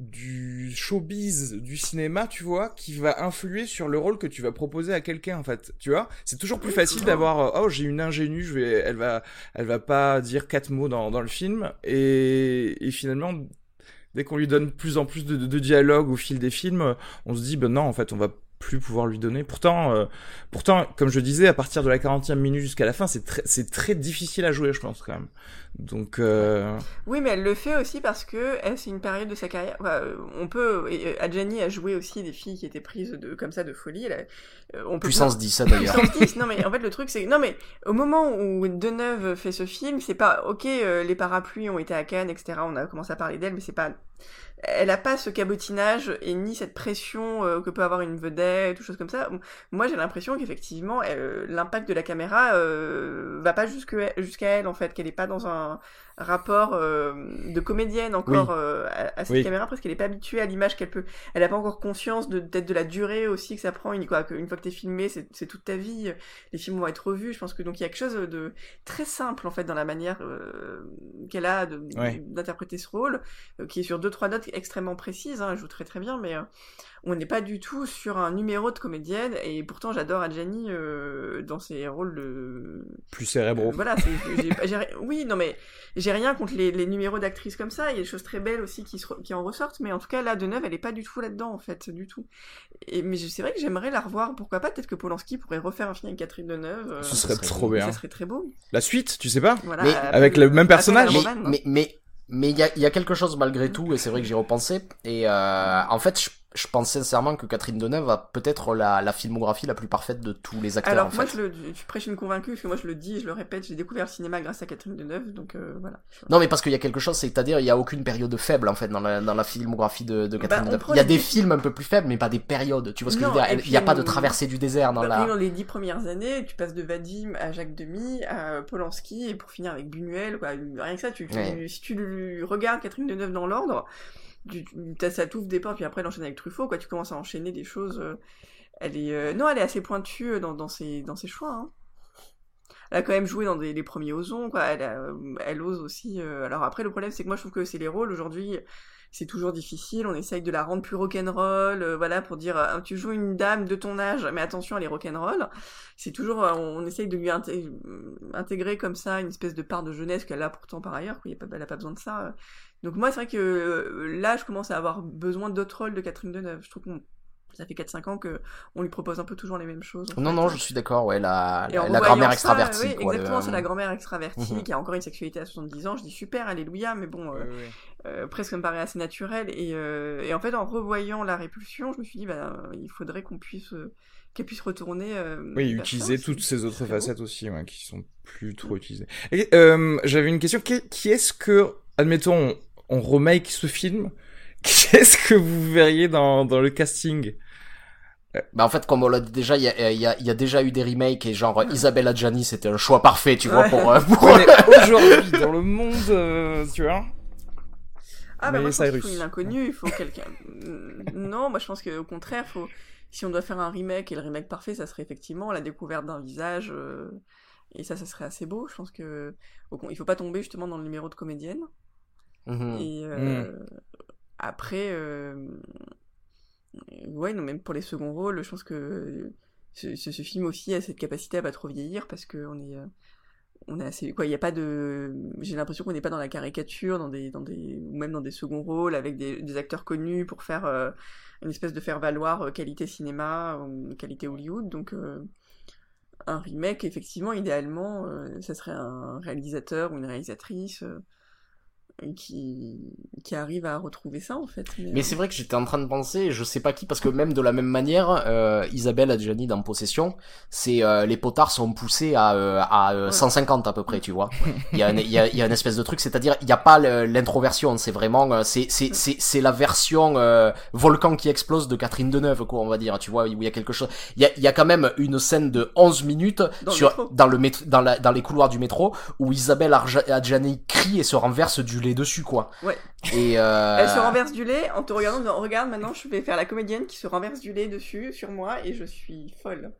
du showbiz du cinéma, tu vois, qui va influer sur le rôle que tu vas proposer à quelqu'un, en fait. Tu vois, c'est toujours plus facile d'avoir, euh, oh, j'ai une ingénue, je vais, elle va, elle va pas dire quatre mots dans, dans le film, et, et finalement, dès qu'on lui donne plus en plus de, de, de dialogue au fil des films, on se dit, ben non, en fait, on va pouvoir lui donner. Pourtant, euh, pourtant, comme je disais, à partir de la 40e minute jusqu'à la fin, c'est très difficile à jouer, je pense, quand même. Donc, euh... Oui, mais elle le fait aussi parce que elle, c'est une période de sa carrière. Enfin, euh, on peut. et, euh, Adjani a joué aussi des filles qui étaient prises de comme ça de folie. Elle a- on peut Puissance 10, ça d'ailleurs. Puissance 10, non mais en fait le truc c'est non mais au moment où Deneuve fait ce film c'est pas ok euh, les parapluies ont été à Cannes etc on a commencé à parler d'elle mais c'est pas elle a pas ce cabotinage et ni cette pression euh, que peut avoir une vedette ou choses comme ça moi j'ai l'impression qu'effectivement l'impact de la caméra euh, va pas jusque jusqu'à elle en fait qu'elle est pas dans un 嗯。Rapport euh, de comédienne encore euh, à, à cette Oui. caméra parce qu'elle est pas habituée à l'image qu'elle peut elle a pas encore conscience de peut-être de la durée aussi que ça prend une quoi qu'une fois que t'es filmé c'est toute ta vie les films vont être revus je pense que donc il y a quelque chose de très simple en fait dans la manière euh, qu'elle a Ouais. d'interpréter ce rôle qui est sur deux trois notes extrêmement précises hein, elle joue très très bien mais on n'est pas du tout sur un numéro de comédienne et pourtant j'adore Adjani euh, dans ses rôles de plus cérébraux. euh, voilà, oui, non mais j'ai rien contre les, les numéros d'actrices comme ça. Il y a des choses très belles aussi qui, se re- qui en ressortent, mais en tout cas là, de elle est pas du tout là-dedans en fait, du tout. Et mais je- c'est vrai que j'aimerais la revoir. Pourquoi pas Peut-être que Polanski pourrait refaire un film avec Catherine Deneuve. euh, Ce serait serait trop beau. bien. ça serait très beau. La suite, tu sais pas Voilà, Mais avec le même personnage. mais Roman, mais mais mais il y a, il y a quelque chose malgré tout et c'est vrai que j'y repensé et euh, en fait je, je pense sincèrement que Catherine Deneuve a peut-être la, la filmographie la plus parfaite de tous les acteurs Alors en moi, fait. je, le, je prêche une convaincue, parce que moi je le dis, je le répète, j'ai découvert le cinéma grâce à Catherine Deneuve, donc euh, voilà. Non mais parce qu'il y a quelque chose, c'est-à-dire il y a aucune période faible en fait dans la, dans la filmographie de, de Catherine Bah, on Deneuve. Il y a des films un peu plus faibles mais pas des périodes. Tu vois ce que Non, je veux dire Il n'y a pas de traversée du désert dans Bah, la. dans les dix premières années, tu passes de Vadim à Jacques Demy à Polanski et pour finir avec Buñuel, quoi. Rien que ça, tu, tu- Ouais. si tu regardes Catherine Deneuve dans l'ordre, tu- t'as- ça t'ouvre des portes, puis après elle enchaîne avec Truffaut, quoi. Tu commences à enchaîner des choses. euh, elle est, euh, non, elle est assez pointue euh, dans, ses, dans ses choix. Hein. Elle a quand même joué dans des, les premiers Ozons, quoi. Elle, ose aussi. Alors après, le problème, c'est que moi, je trouve que c'est les rôles aujourd'hui. C'est toujours difficile. On essaye de la rendre plus rock'n'roll, euh, voilà, pour dire euh, tu joues une dame de ton âge, mais attention, elle est rock'n'roll. C'est toujours, euh, on essaye de lui euh, intégrer comme ça une espèce de part de jeunesse qu'elle a pourtant par ailleurs. quoi. Il y a pas, elle a pas besoin de ça. Donc moi, c'est vrai que là, je commence à avoir besoin d'autres rôles de Catherine Deneuve. Je trouve ça fait 4-5 ans que on lui propose un peu toujours les mêmes choses. Non fait. non, je suis d'accord. Ouais, la, la, la grand-mère extravertie. oui, quoi, le- exactement, c'est la grand-mère extravertie Mhm. qui a encore une sexualité à 70 ans. Je dis super, alléluia, mais bon, euh, euh, presque ça me paraît assez naturel. Et, euh, et en fait, en revoyant la répulsion, je me suis dit, bah, il faudrait qu'on puisse, euh, qu'elle puisse retourner. euh, Oui, utiliser ça, toutes ces autres beau. facettes aussi, ouais, qui sont plus trop utilisées. Et, euh, J'avais une question. Qui, qui est-ce que, admettons, on, on remake ce film Qui est-ce que vous verriez dans, dans le casting? Bah en fait, comme on l'a dit déjà, il y a, il y, a, y a déjà eu des remakes et genre Isabelle Adjani, c'était un choix parfait, tu vois, Ouais. pour, euh, pour- Ouais, mais Aujourd'hui, dans le monde, euh, tu vois Ah, bah, moi, je pense qu'il faut une inconnue, il faut quelqu'un. Non, moi, je pense qu'au contraire, faut. Si on doit faire un remake, et le remake parfait, ça serait effectivement la découverte d'un visage. euh, Et ça, ça serait assez beau. Je pense que. Il faut pas tomber justement dans le numéro de comédienne. Mhm. Et euh, après, euh, ouais, même pour les seconds rôles, je pense que ce, film aussi a cette capacité à pas trop vieillir parce que on est, euh, on assez, quoi, il a pas de, j'ai l'impression qu'on n'est pas dans la caricature, dans des, dans des, ou même dans des seconds rôles avec des, acteurs connus pour faire euh, une espèce de faire valoir euh, qualité cinéma ou qualité Hollywood, donc. un remake, effectivement, idéalement, ça serait un réalisateur ou une réalisatrice qui, qui arrive à retrouver ça en fait. Mais c'est vrai que j'étais en train de penser, je sais pas qui, parce que même de la même manière, euh, Isabelle Adjani dans Possession, c'est euh, les potards sont poussés à, euh, à euh, Ouais. 150 à peu près, tu vois. Il y a, un- il y a, il y a une espèce de truc, c'est-à-dire il n'y a pas l'introversion, c'est vraiment, euh, c'est c'est c'est c'est la version euh, volcan qui explose de Catherine Deneuve, quoi, on va dire, tu vois, où il y a quelque chose. Il y a il y a quand même une scène de 11 minutes Dans sur dans le métro, dans la dans les couloirs du métro où Isabelle Adjani crie crie et se renverse du lait dessus, quoi. Ouais. Et euh... Elle se renverse du lait en te regardant, en disant, regarde, maintenant je vais faire la comédienne qui se renverse du lait dessus, sur moi, et je suis folle.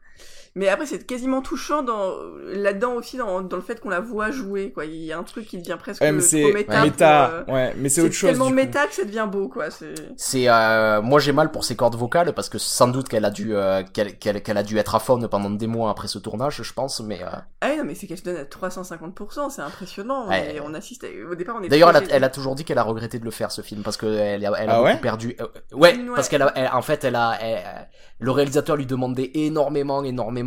Mais après, c'est quasiment touchant dans là-dedans aussi dans, dans le fait qu'on la voit jouer. Quoi, il y a un truc qui devient presque Ouais, mais trop c'est méta. méta, pour, euh, ouais, mais c'est c'est autre chose. tellement du coup. méta que ça devient beau, quoi. C'est C'est euh, moi j'ai mal pour ses cordes vocales parce que sans doute qu'elle a dû euh, qu'elle qu'elle qu'elle a dû être à faune pendant des mois après ce tournage, je pense. Mais euh, ah oui, non, mais c'est qu'elle se donne à 350%, c'est impressionnant. Ouais. Et on assiste. à- Au départ, on est. d'ailleurs elle a, très- elle a toujours dit qu'elle a regretté de le faire ce film parce que elle a, elle a Ah ouais perdu. euh, ouais, Ouais. parce qu'elle a elle- en fait elle a elle- le réalisateur lui demandait énormément énormément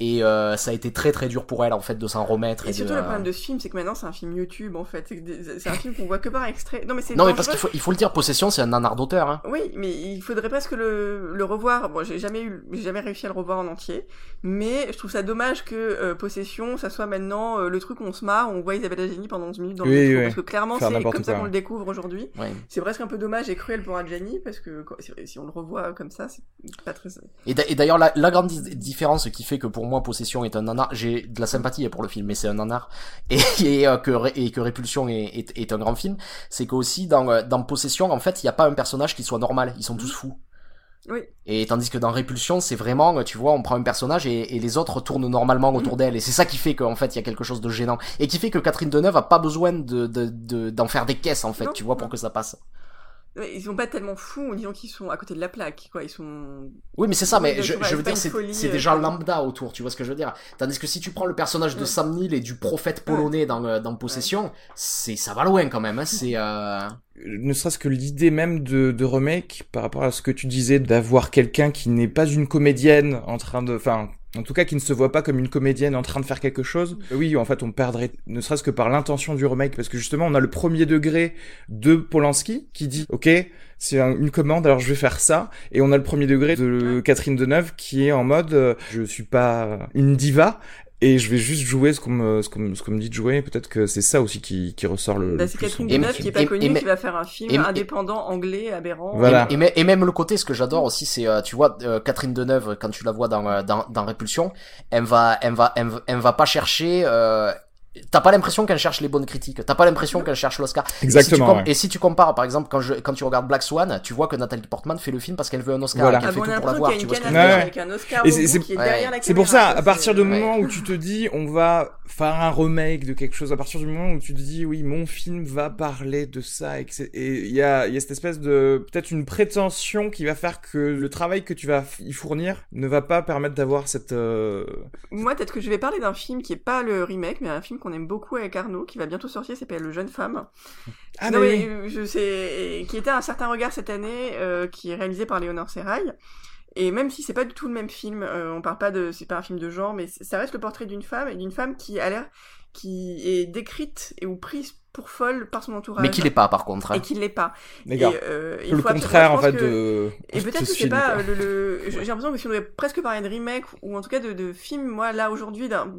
et euh, ça a été très très dur pour elle en fait de s'en remettre. Et surtout, de, le problème de ce film, c'est que maintenant, c'est un film YouTube, en fait. C'est un film qu'on voit que par extrait. Non, mais c'est Non mais parce qu'il faut il faut le dire Possession c'est un nanar d'auteur. Hein. Oui, mais il faudrait presque le, le revoir. Bon, j'ai jamais eu, j'ai jamais réussi à le revoir en entier, mais je trouve ça dommage que euh, Possession, ça soit maintenant euh, le truc où on se marre, on voit Isabelle Adjani pendant 11 minutes dans le Oui, métro, oui. parce que clairement c'est comme ça qu'on le découvre aujourd'hui. Ouais. C'est presque un peu dommage et cruel pour Adjani parce que quand- si, on le revoit comme ça, c'est pas très. Et d'a- et d'ailleurs, la, la grande dis- différence qui fait que pour moi, Possession est un nanar, j'ai de la sympathie pour le film, mais c'est un nanar, et, et, euh, que, et que Répulsion est, est, est un grand film, c'est qu'aussi dans, euh, dans Possession, en fait, il n'y a pas un personnage qui soit normal, ils sont tous fous. Oui. Et tandis que dans Répulsion, c'est vraiment, tu vois, on prend un personnage et, et les autres tournent normalement autour d'elle. Et c'est ça qui fait qu'en fait, il y a quelque chose de gênant. Et qui fait que Catherine Deneuve a pas besoin de, de, de- d'en faire des caisses, en fait, Non, tu vois, pour que ça passe. Ils sont pas tellement fous, disons qu'ils sont à côté de la plaque, quoi. Ils sont. Oui, mais c'est ça, mais je, je c'est veux dire, c'est euh, des gens comme- lambda autour, tu vois ce que je veux dire. Tandis que si tu prends le personnage de Ouais. Sam Neill et du prophète polonais dans, dans Possession, c'est ça va loin quand même. Hein, c'est euh... ne serait-ce que l'idée même de, de remake par rapport à ce que tu disais d'avoir quelqu'un qui n'est pas une comédienne en train de enfin en tout cas qui ne se voit pas comme une comédienne en train de faire quelque chose. Oui en fait on perdrait ne serait-ce que par l'intention du remake parce que justement on a le premier degré de Polanski qui dit ok c'est un- une commande alors je vais faire ça. Et on a le premier degré de Catherine Deneuve qui est en mode euh, je suis pas une diva et je vais juste jouer ce qu'on me, ce qu'on me- ce qu'on me dit de jouer. Peut-être que c'est ça aussi qui, qui ressort le, Bah, c'est plus Catherine Deneuve qui est pas connue, qui va faire un film et- indépendant anglais aberrant. Voilà. Et, et, mê- et même le côté, ce que j'adore aussi, c'est, euh, tu vois, euh, Catherine Deneuve, quand tu la vois dans, euh, dans, dans Répulsion, elle va, elle va, elle, va- elle va pas chercher. T'as pas l'impression qu'elle cherche les bonnes critiques. T'as pas l'impression qu'elle cherche l'Oscar. Et si tu Exactement. ouais. Et si tu compares, par exemple, quand, je, quand tu regardes Black Swan, tu vois que Nathalie Portman fait le film parce qu'elle veut un Oscar, Voilà. qu'elle Ah fait bon, tout pour l'avoir. Tu a vois une ce que je veux canne dire avec un Oscar c'est- pour ça, à partir du Ouais. moment où tu te dis, on va faire un remake de quelque chose, à partir du moment où tu te dis, oui, mon film va parler de ça, et il y a, il y a cette espèce de, peut-être une prétention qui va faire que le travail que tu vas y fournir ne va pas permettre d'avoir cette, euh, Moi, peut-être que je vais parler d'un film qui est pas le remake, mais un film qu'on aime beaucoup avec Arnaud, qui va bientôt sortir, s'appelle Le Jeune Femme. ah, non, mais mais oui. je sais, qui était un certain regard cette année, euh, qui est réalisé par Léonore Serrail. Et même si c'est pas du tout le même film, euh, on parle pas de, c'est pas un film de genre, mais ça reste le portrait d'une femme et d'une femme qui a l'air, qui est décrite et ou prise pour folle par son entourage. Mais qui l'est pas, par contre. hein. Et qui l'est pas. Les gars, Et, euh, il le contraire, en fait, que- de, et peut-être que c'est film, pas euh, le, le- j'ai l'impression que si on devait presque parler de remake ou en tout cas de, de film, moi là aujourd'hui, d'un-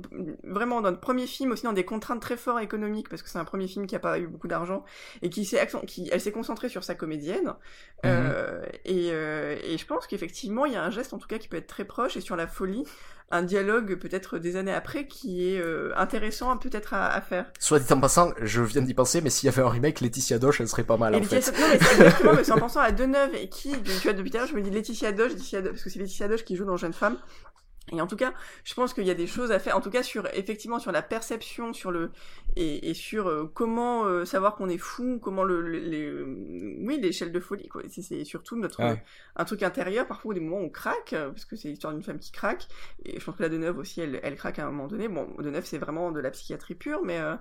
vraiment dans le premier film aussi dans des contraintes très fortes économiques parce que c'est un premier film qui a pas eu beaucoup d'argent et qui s'est accent- qui elle s'est concentrée sur sa comédienne euh, et, euh, et je pense qu'effectivement il y a un geste en tout cas qui peut être très proche et sur la folie un dialogue peut-être des années après qui est euh, intéressant peut-être à, à faire. Soit dit en passant, je viens d'y penser, mais s'il y avait un remake, Laetitia Doche, elle serait pas mal, Et en Laetitia fait. Doche- non, mais exactement, mais c'est en pensant à Deneuve et qui, tu vois, depuis tout à l'heure, je me dis Laetitia Doche, Laetitia Doche, parce que c'est Laetitia Doche qui joue dans Jeune Femme. Et en tout cas, je pense qu'il y a des choses à faire, en tout cas sur, effectivement, sur la perception, sur le, et, et sur euh, comment euh, savoir qu'on est fou, comment le, le- les, euh, oui, l'échelle de folie, quoi. C'est- surtout notre, Ouais. un truc intérieur, parfois, des moments où on craque, euh, parce que c'est l'histoire d'une femme qui craque, et je pense que la Deneuve aussi, elle, elle craque à un moment donné. Bon, Deneuve, c'est vraiment de la psychiatrie pure, mais, euh,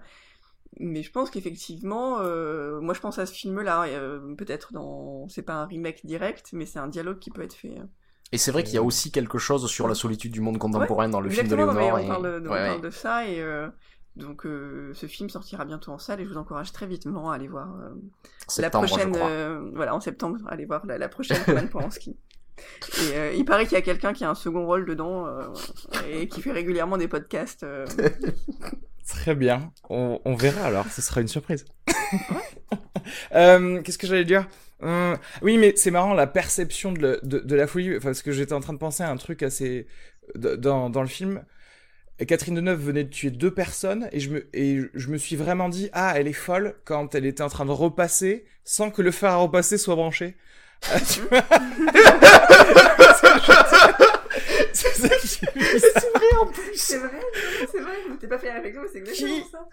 mais je pense qu'effectivement, euh, moi je pense à ce film-là, euh, peut-être dans, c'est pas un remake direct, mais c'est un dialogue qui peut être fait. hein. Et c'est vrai qu'il y a aussi quelque chose sur la solitude du monde contemporain dans le film de Léonore. on et- parle, de, on parle de ça et euh, donc euh, ce film sortira bientôt en salle et je vous encourage très vitement à aller voir euh, la prochaine, euh, voilà en septembre, allez voir la, la prochaine Roman Polanski. Et euh, il paraît qu'il y a quelqu'un qui a un second rôle dedans euh, et qui fait régulièrement des podcasts. euh, Très bien. On, on verra alors. Ce sera une surprise. Euh, Qu'est-ce que j'allais dire? Hum, Oui, mais c'est marrant la perception de, le- de, de la folie. Enfin, parce que j'étais en train de penser à un truc assez de- dans, dans le film Catherine Deneuve venait de tuer deux personnes et je me et je me suis vraiment dit ah elle est folle quand elle était en train de repasser sans que le fer à repasser soit branché. Ah, tu vois c'est ça vrai en plus. C'est vrai, c'est vrai. T'es pas fait la réflexion, mais c'est exactement Qui- ça.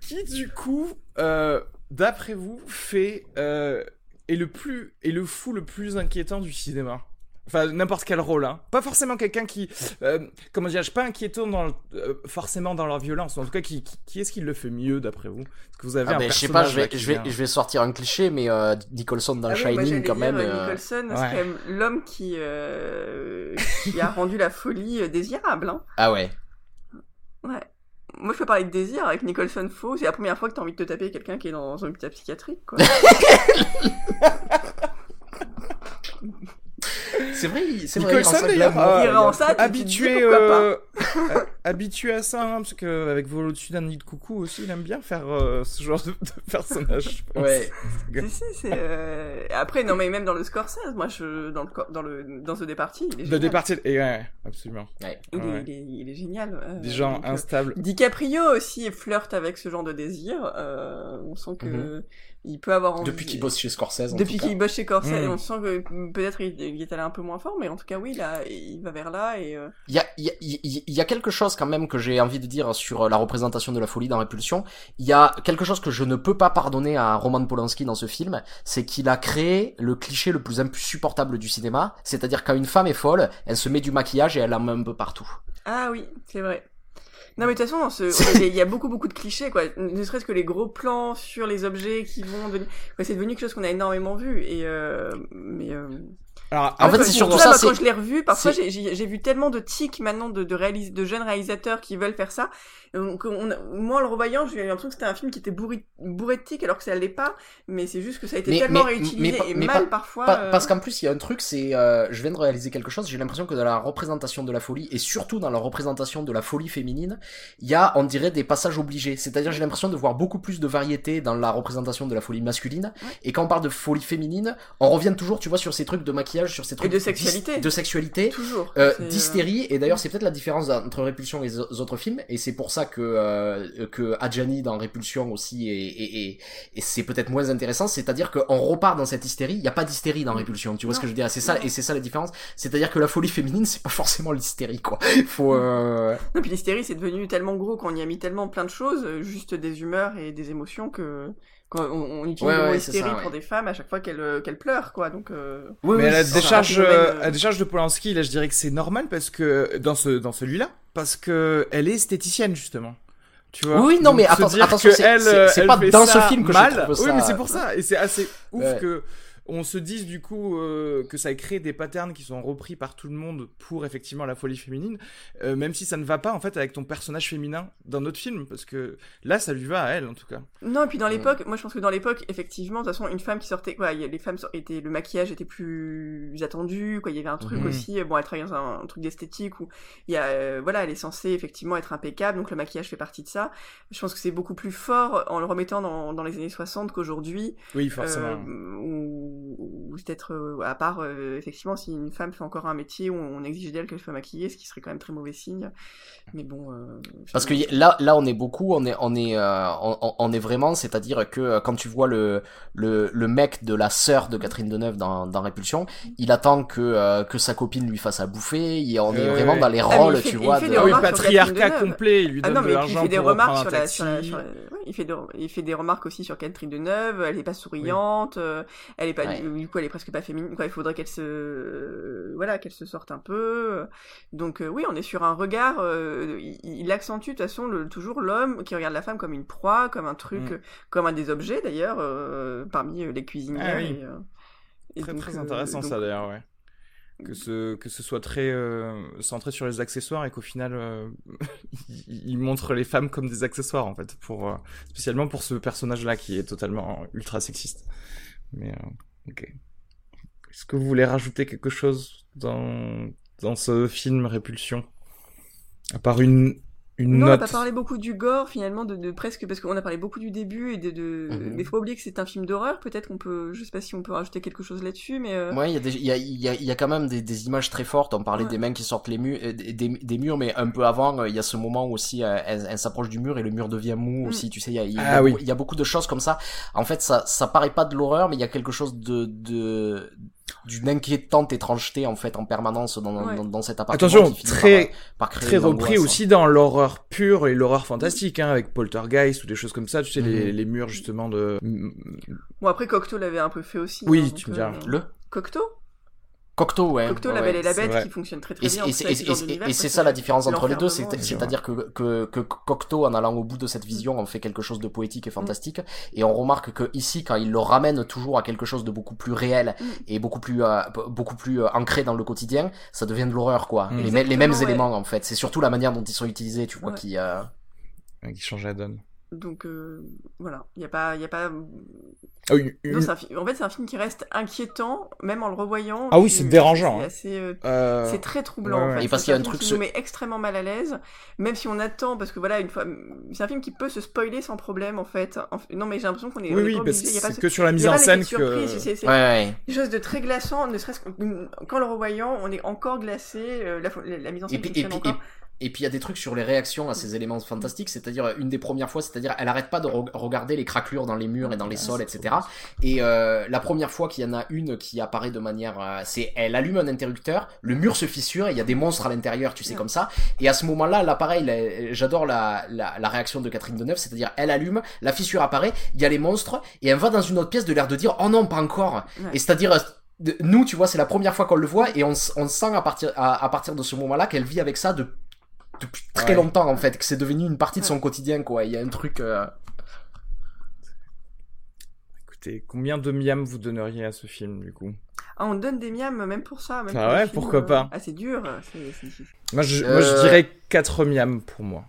qui du coup, euh, d'après vous, fait euh, est le plus est le fou le plus inquiétant du cinéma. Enfin, n'importe quel rôle, hein. Pas forcément quelqu'un qui, euh, comment dirais-je, pas inquiétant dans le- euh, forcément dans leur violence. En tout cas, qui, qui, qui est-ce qui le fait mieux d'après vous? Est-ce que vous avez Ah un ben, je sais pas, je vais, je vais, je vais sortir un cliché, mais euh, Nicholson dans Ah oui, Shining, quand dire, même. Nicholson, c'est quand même l'homme qui, euh, qui a rendu la folie désirable. Hein. Ah ouais. Ouais. Moi, je peux parler de désir avec Nicholson faux. C'est la première fois que t'as envie de te taper quelqu'un qui est dans un hôpital psychiatrique, quoi. C'est vrai, il- c'est vrai. Nicholson d'ailleurs, euh, dis habitué, euh, habitué à ça, hein, parce que avec Vol au-dessus d'un nid de coucou aussi, il aime bien faire euh, ce genre de, de personnage. je pense. Ouais. Si, si, c'est. euh, Après, non, mais même dans le Scorsese, moi, je dans le dans le dans ce départi, il est De génial. départir, et ouais, absolument. Ouais. Il, est, Ouais. il, est, il est génial. euh, Des gens donc, euh, instables. DiCaprio aussi flirte avec ce genre de désir. euh, on sent que Mhm. Il peut avoir envie. Depuis qu'il bosse chez Scorsese. en Depuis qu'il bosse chez Corsairs, Mhm. on sent que peut-être il, il est allé un peu moins fort, mais en tout cas oui, là, il va vers là et. euh, Il y a, il y, a, il y a quelque chose quand même que j'ai envie de dire sur la représentation de la folie dans Répulsion. Il y a quelque chose que je ne peux pas pardonner à Roman Polanski dans ce film, c'est qu'il a créé le cliché le plus insupportable du cinéma, c'est-à-dire quand une femme est folle, elle se met du maquillage et elle en met un peu partout. Ah oui, c'est vrai. Non mais de toute façon, il y a beaucoup beaucoup de clichés quoi. Ne serait-ce que les gros plans sur les objets qui vont devenir. Ouais, c'est devenu quelque chose qu'on a énormément vu et euh... mais. Euh... Alors, En fait, c'est surtout ça, moi, quand je l'ai revu, parfois j'ai vu tellement de tics maintenant de de, réalis... de jeunes réalisateurs qui veulent faire ça. Donc, on a- moi, en le revoyant, j'ai eu l'impression que c'était un film qui était bourré, bourré de tics alors que ça l'est pas. Mais c'est juste que ça a été Mais- tellement mais- réutilisé mais et mal pas- parfois. Pa- euh, Parce qu'en plus, il y a un truc, c'est, euh, je viens de réaliser quelque chose. J'ai l'impression que dans la représentation de la folie et surtout dans la représentation de la folie féminine, il y a, on dirait, des passages obligés. C'est-à-dire, j'ai l'impression de voir beaucoup plus de variété dans la représentation de la folie masculine. Ouais. Et quand on parle de folie féminine, on revient toujours, tu vois, sur ces trucs de maquillage, sur ces trucs de d'hys- sexualité. de sexualité. Toujours. Euh, euh, d'hystérie et d'ailleurs c'est peut-être la différence entre Répulsion et les autres films et c'est pour ça que euh, que Adjani dans Répulsion aussi est, est- est- et c'est peut-être moins intéressant c'est-à-dire qu'on repart dans cette hystérie il n'y a pas d'hystérie dans Répulsion tu vois ce que je veux dire? C'est ça Non. et c'est ça la différence c'est-à-dire que la folie féminine c'est pas forcément l'hystérie quoi faut euh... Non, puis l'hystérie, c'est devenu tellement gros qu'on y a mis tellement plein de choses, euh, juste des humeurs et des émotions que on, on utilise Ouais, le mot ouais, hystérie ça, ouais. pour des femmes à chaque fois qu'elles euh, qu'elles pleurent, quoi. Donc, euh, oui, mais oui, la c'est ça. décharge, euh, euh, la décharge de Polanski, là, je dirais que c'est normal parce que dans ce dans celui-là, parce que elle est esthéticienne justement. Tu vois? Oui, non, Donc, mais attends- attention, que c'est- pas dans ce film que je mal. trouve Oui, ça- mais c'est pour ça, et c'est assez ouf Ouais. que on se dise du coup euh, que ça a créé des patterns qui sont repris par tout le monde pour effectivement la folie féminine, euh, même si ça ne va pas en fait avec ton personnage féminin dans notre film, parce que là, ça lui va à elle en tout cas. Non, et puis dans Mm. l'époque, moi je pense que dans l'époque, effectivement, de toute façon, une femme qui sortait, quoi, les femmes étaient, le maquillage était plus attendu, quoi, il y avait un truc Mhm. aussi, euh, bon, elle travaille dans un, un truc d'esthétique où il y a, euh, voilà, elle est censée effectivement être impeccable, donc le maquillage fait partie de ça. Je pense que c'est beaucoup plus fort en le remettant dans, dans les années 60 qu'aujourd'hui, Oui, forcément. euh, ou, ou peut-être, euh, à part, euh, effectivement, si une femme fait encore un métier où on exige d'elle qu'elle soit maquillée, ce qui serait quand même très mauvais signe. Mais bon. euh, Parce que là, là, on est beaucoup, on est, on est, euh, on, on- est vraiment, c'est-à-dire que euh, quand tu vois le, le, le mec de la sœur de Catherine Deneuve dans, dans Répulsion, il attend que, euh, que sa copine lui fasse à bouffer. Et on est vraiment dans les Ah, rôles, fait- tu vois. de- Ah oui, patriarcat complet, il lui Ah donne non, de mais il l'argent fait des pour remarques sur un la, sur la, taxi. sur la- ouais, il fait des, il fait des remarques aussi sur Catherine Deneuve, elle est pas souriante, euh, elle est pas, Ouais. du coup, elle est presque pas féminine, quoi, il faudrait qu'elle se, voilà, qu'elle se sorte un peu. Donc, euh, oui, on est sur un regard, euh, il, il accentue, de toute façon, le, toujours l'homme qui regarde la femme comme une proie, comme un truc, Mm. euh, comme un des objets, d'ailleurs, euh, parmi les cuisinières. Ah oui. et, et Très donc, très intéressant donc- ça d'ailleurs, ouais. Que ce, que ce soit très euh, centré sur les accessoires et qu'au final euh, il, il montre les femmes comme des accessoires en fait, pour, euh, spécialement pour ce personnage-là qui est totalement ultra sexiste. Mais ok. Est-ce que vous voulez rajouter quelque chose dans, dans ce film Répulsion? À part une une Non, on n'a pas parlé beaucoup du gore finalement, de, de presque parce qu'on a parlé beaucoup du début et de. de... Mhm. Mais faut pas oublier que c'est un film d'horreur. Peut-être qu'on peut, je sais pas si on peut rajouter quelque chose là-dessus, mais. euh, Ouais, il y a des, il y a, il y a, il y a quand même des, des images très fortes. On parlait Ouais. des mains qui sortent les murs, euh, des, des, des murs, mais un peu avant, euh, il y a ce moment où aussi, euh, elle, elle s'approche du mur et le mur devient mou Mm. aussi. Tu sais, il y a, y a, Ah oui. y a beaucoup de choses comme ça. En fait, ça, ça paraît pas de l'horreur, mais il y a quelque chose de, de, d'une inquiétante étrangeté en fait en permanence dans, Ouais. dans, dans cet appartement. Attention, très, par, très repris angoisse. aussi dans l'horreur pure et l'horreur fantastique, hein, avec Poltergeist ou des choses comme ça, tu sais, les, Mhm. les murs justement de... Bon après Cocteau l'avait un peu fait aussi. Oui, hein, tu me diras. euh, Le? Cocteau? Cocteau, ouais. Cocteau, ouais, la ouais. Belle et la c'est Bête, qui fonctionne très très Et, bien. et, c'est- ça la différence entre les deux, c'est-à-dire que, que, que Cocteau, en allant au bout de cette vision, en fait quelque chose de poétique et fantastique, et on remarque que ici, quand il le ramène toujours à quelque chose de beaucoup plus réel Mm. et beaucoup plus, euh, beaucoup plus euh, ancré dans le quotidien, ça devient de l'horreur, quoi. Mm. Les, mê- les mêmes ouais. éléments, en fait. C'est surtout la manière dont ils sont utilisés, tu vois, Ouais. qui. euh, qui change la donne. Donc euh, voilà, il y a pas, il y a pas. Ah oui, une- c'est un fi- En fait, c'est un film qui reste inquiétant, même en le revoyant. Ah oui, c'est dérangeant, C'est hein. euh, euh, C'est très troublant ouais, en fait. Et parce C'est qu'il y a un truc qui sur- nous met extrêmement mal à l'aise, même si on attend, parce que voilà, une fois, c'est un film qui peut se spoiler sans problème en fait. Non mais j'ai l'impression qu'on est, on Oui, est oui, parce que c'est ce- que sur la mise en scène que... c'est- Ouais, ouais. quelque chose de très glaçant, ne serait-ce qu'en le revoyant, on est encore glacé, euh, la, la, la mise en Et scène puis, et puis, encore. Et, puis il y a des trucs sur les réactions à ces éléments fantastiques, c'est-à-dire une des premières fois, c'est-à-dire elle arrête pas de re- regarder les craquelures dans les murs et dans les Ah, sols, etc. Et euh, la première fois qu'il y en a une qui apparaît de manière, euh, c'est elle allume un interrupteur, le mur se fissure et il y a des monstres à l'intérieur, tu sais Ouais. comme ça. Et à ce moment-là, là pareil, là, j'adore la, la, la réaction de Catherine Deneuve, c'est-à-dire elle allume, la fissure apparaît, il y a les monstres et elle va dans une autre pièce de l'air de dire oh non pas encore. Ouais. Et c'est-à-dire nous, tu vois, c'est la première fois qu'on le voit et on, on sent à partir, à, à partir de ce moment-là qu'elle vit avec ça de, depuis très Ouais. longtemps en fait, que c'est devenu une partie de son quotidien quoi. Il y a un truc. euh, Écoutez, combien de miam vous donneriez à ce film, du coup? Ah, on donne des miams même pour ça. Même Ah pour ouais, film, pourquoi euh, pas? Ah, c'est dur, c'est c'est difficile. moi je, Euh, moi, je dirais 4 miam pour moi.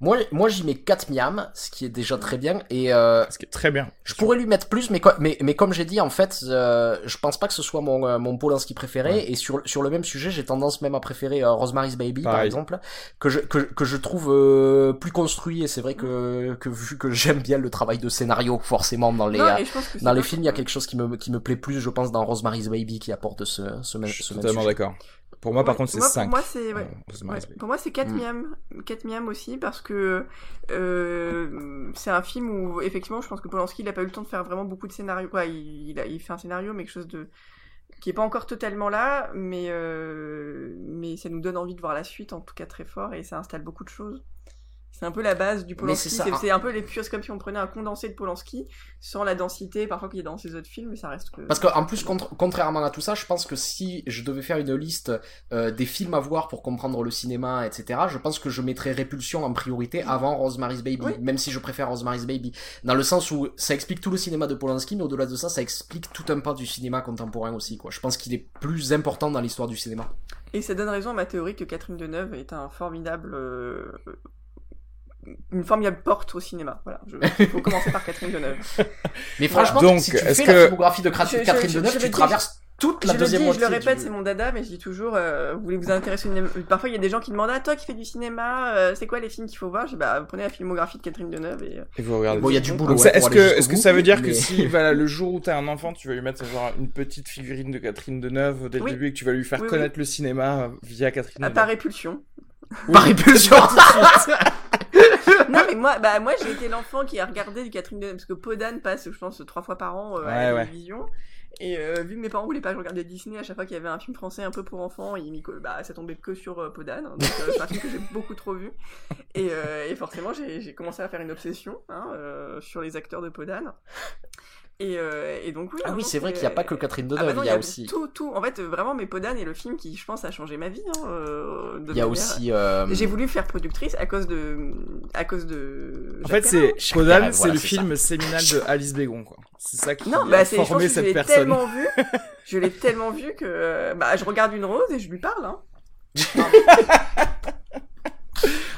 Moi, moi j'y mets 4 miams, ce qui est déjà très bien. Et euh, Ce qui est très bien. je pourrais lui mettre plus, mais, mais, mais comme j'ai dit, en fait, euh, je pense pas que ce soit mon, euh, mon Polanski préféré. Ouais. Et sur, sur le même sujet, j'ai tendance même à préférer euh, Rosemary's Baby, par exemple, que je, que, que je trouve euh, plus construit. Et c'est vrai que, que vu que j'aime bien le travail de scénario, forcément, dans les, Non, euh, dans les films, il y a quelque chose qui me, qui me plaît plus, je pense, dans Rosemary's Baby, qui apporte ce, ce même, Je suis ce totalement d'accord. Pour moi, par contre, c'est moi, 5. Pour moi, c'est ouais. Ouais, pour moi, c'est 4 Mm. miams. 4 miams aussi, parce que euh, c'est un film où, effectivement, je pense que Polanski, il a pas eu le temps de faire vraiment beaucoup de scénarios. Il, il, a, il fait un scénario, mais quelque chose de qui est pas encore totalement là, mais euh, mais ça nous donne envie de voir la suite, en tout cas très fort, et ça installe beaucoup de choses. C'est un peu la base du Polanski. c'est ça. C'est c'est un peu les pures comme si on prenait un condensé de Polanski, sans la densité parfois qu'il y a dans ses autres films, mais ça reste que. Parce qu'en plus, contre- contrairement à tout ça, je pense que si je devais faire une liste euh, des films à voir pour comprendre le cinéma, etc., je pense que je mettrais Répulsion en priorité avant Rosemary's Baby, Oui. même si je préfère Rosemary's Baby. Dans le sens où ça explique tout le cinéma de Polanski, mais au-delà de ça, ça explique tout un pan du cinéma contemporain aussi, quoi. Je pense qu'il est plus important dans l'histoire du cinéma. Et ça donne raison à ma théorie que Catherine Deneuve est un formidable. euh, une formidable porte au cinéma. Voilà, je- il faut commencer par Catherine Deneuve. Mais franchement, Donc, si tu fais que- la filmographie de Cra- Je- je- Catherine je- Deneuve, je tu le dis- traverses toute la je le deuxième dis, moitié je le répète, du- c'est mon dada, mais je dis toujours, euh, vous voulez vous intéresser au cinéma? Parfois, il y a des gens qui demandent, ah, toi qui fais du cinéma, euh, c'est quoi les films qu'il faut voir? Je dis, bah, prenez la filmographie de Catherine Deneuve et. euh, Et vous regardez. Bon, il y a du boulot. Ouais, pour est-ce que, est-ce que ça veut dire que si, voilà, le jour où t'as un enfant, tu vas lui mettre genre une petite figurine de Catherine Deneuve dès le Oui. début et que tu vas lui faire Oui, oui. connaître le cinéma via Catherine à Deneuve part Répulsion. Par Répulsion non, mais moi, bah, moi j'ai été l'enfant qui a regardé du Catherine Deneuve, parce que Podane passe, je pense, trois fois par an euh, à la ouais. télévision. Et euh, vu que mes parents voulaient pas que je regardais Disney, à chaque fois qu'il y avait un film français un peu pour enfants, coll- bah, ça tombait que sur euh, Podane. Donc euh, c'est un film que j'ai beaucoup trop vu. Et, et forcément, j'ai commencé à faire une obsession hein, sur les acteurs de Podane. Et, euh, et donc oui. Ah non, oui, c'est vrai qu'il n'y a pas que Catherine Deneuve, Ah bah non, il y a aussi... tout, tout. En fait, euh, vraiment, mes Podane est le film qui, je pense, a changé ma vie. Hein, euh, de Il y a manière- aussi... euh, J'ai voulu faire productrice à cause de, à cause de. En Jacques fait, c'est Perrin, c'est voilà, le film séminal de Alice Bégon, quoi. C'est ça qui Non, a bah je formé que je cette l'ai personne. tellement vu, je l'ai tellement vu que, euh, bah, je regarde une rose et je lui parle, hein.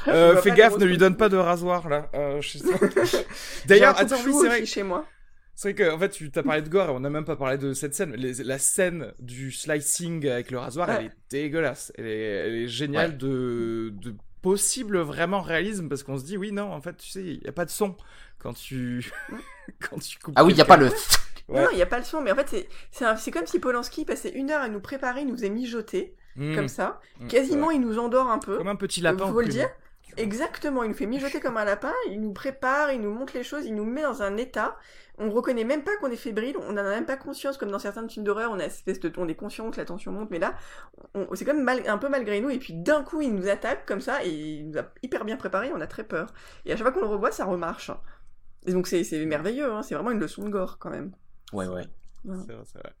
Euh, Je fais gaffe, ne je- lui donne pas de rasoir là. Euh. D'ailleurs, attends, oui, c'est vrai. chez moi. C'est vrai que en fait, tu t'as parlé de gore et on n'a même pas parlé de cette scène. Les- la scène du slicing avec le rasoir, Ouais. elle est dégueulasse. Elle est, elle est géniale Ouais. de, de possible vraiment réalisme parce qu'on se dit oui non en fait tu sais il y a pas de son quand tu quand tu coupes. Ah oui, il y a pas le. Ouais. Non, il n'y a pas le son, mais en fait, c'est- comme si Polanski passait une heure à nous préparer, il nous faisait mijoter, Mm. comme ça. Mm, Quasiment, ouais. il nous endort un peu. comme un petit lapin. Faut au le dire. Exactement, il nous fait mijoter comme un lapin, il nous prépare, il nous montre les choses, il nous met dans un état. On reconnaît même pas qu'on est fébrile, on n'en a même pas conscience, comme dans certains films d'horreur, on a une espèce de on est conscient que la tension monte, mais là, on- c'est quand même mal- un peu malgré nous, et puis d'un coup, il nous attaque comme ça, et il nous a hyper bien préparé, on a très peur. Et à chaque fois qu'on le revoit, ça remarche. Et donc c'est c'est merveilleux, hein, c'est vraiment une leçon de gore quand même. Ouais, ouais. C'est vrai, c'est vrai.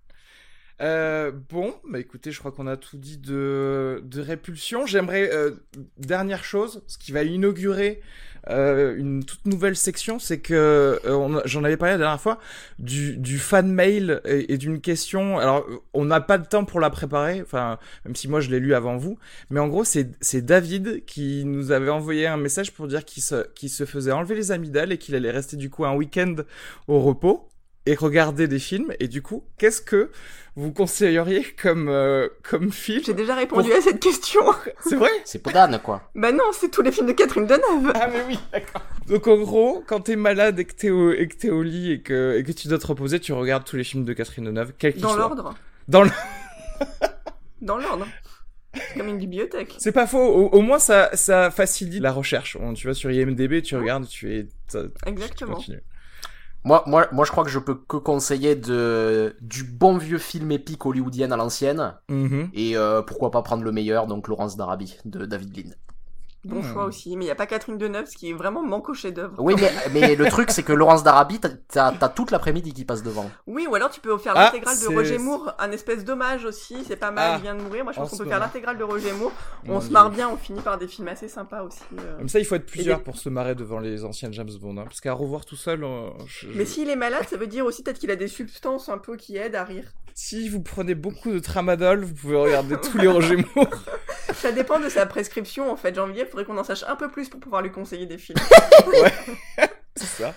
Euh, bon, bah écoutez, je crois qu'on a tout dit de, de répulsion. J'aimerais, euh, dernière chose, ce qui va inaugurer euh, une toute nouvelle section, c'est que euh, j'en avais parlé la dernière fois du, du fan mail et, d'une question. Alors, on n'a pas de temps pour la préparer, enfin, même si moi je l'ai lu avant vous, mais en gros, c'est David qui nous avait envoyé un message pour dire qu'il se, qu'il se faisait enlever les amygdales et qu'il allait rester du coup un week-end au repos et regarder des films. Et du coup, qu'est-ce que vous conseilleriez comme, euh, comme film J'ai déjà répondu à cette question. C'est vrai C'est Podane, quoi. bah non, c'est tous les films de Catherine Deneuve. Ah mais oui, d'accord. Donc en gros, quand t'es malade et que t'es au, et que t'es au lit et que, et que tu dois te reposer, tu regardes tous les films de Catherine Deneuve, quels qu'ils Dans l'ordre. Dans le... Dans l'ordre. C'est comme une bibliothèque. C'est pas faux, au, au moins ça, ça facilite la recherche. Tu vas sur IMDB, tu regardes, tu es... ça- tu Exactement. continues. Moi, moi, moi, je crois que je peux que conseiller de du bon vieux film épique hollywoodien à l'ancienne. Mhm. Et euh, pourquoi pas prendre le meilleur, donc Laurence d'Arabie, de David Lean. Bon Hmm. choix aussi, mais il n'y a pas Catherine Deneuve, ce qui est vraiment manque au chef-d'œuvre. Oui, mais, mais le truc, c'est que Laurence d'Arabie, t'as- t'as t'as toute l'après-midi qui passe devant. Oui, ou alors tu peux faire Ah, l'intégrale de Roger Moore, un espèce d'hommage aussi, c'est pas mal, Ah, il vient de mourir. Moi je en pense qu'on peut faire l'intégrale de Roger Moore, on se marre bien, on finit par des films assez sympas aussi. euh. Comme ça, il faut être plusieurs des- pour se marrer devant les anciennes James Bond. Hein, parce qu'à revoir tout seul, euh, je- je- Mais s'il est malade, ça veut dire aussi peut-être qu'il a des substances un peu qui aident à rire. si vous prenez beaucoup de tramadol, vous pouvez regarder tous les Roger Moore. Ça dépend de sa prescription en fait, de dire, faudrait qu'on en sache un peu plus pour pouvoir lui conseiller des films. C'est ça.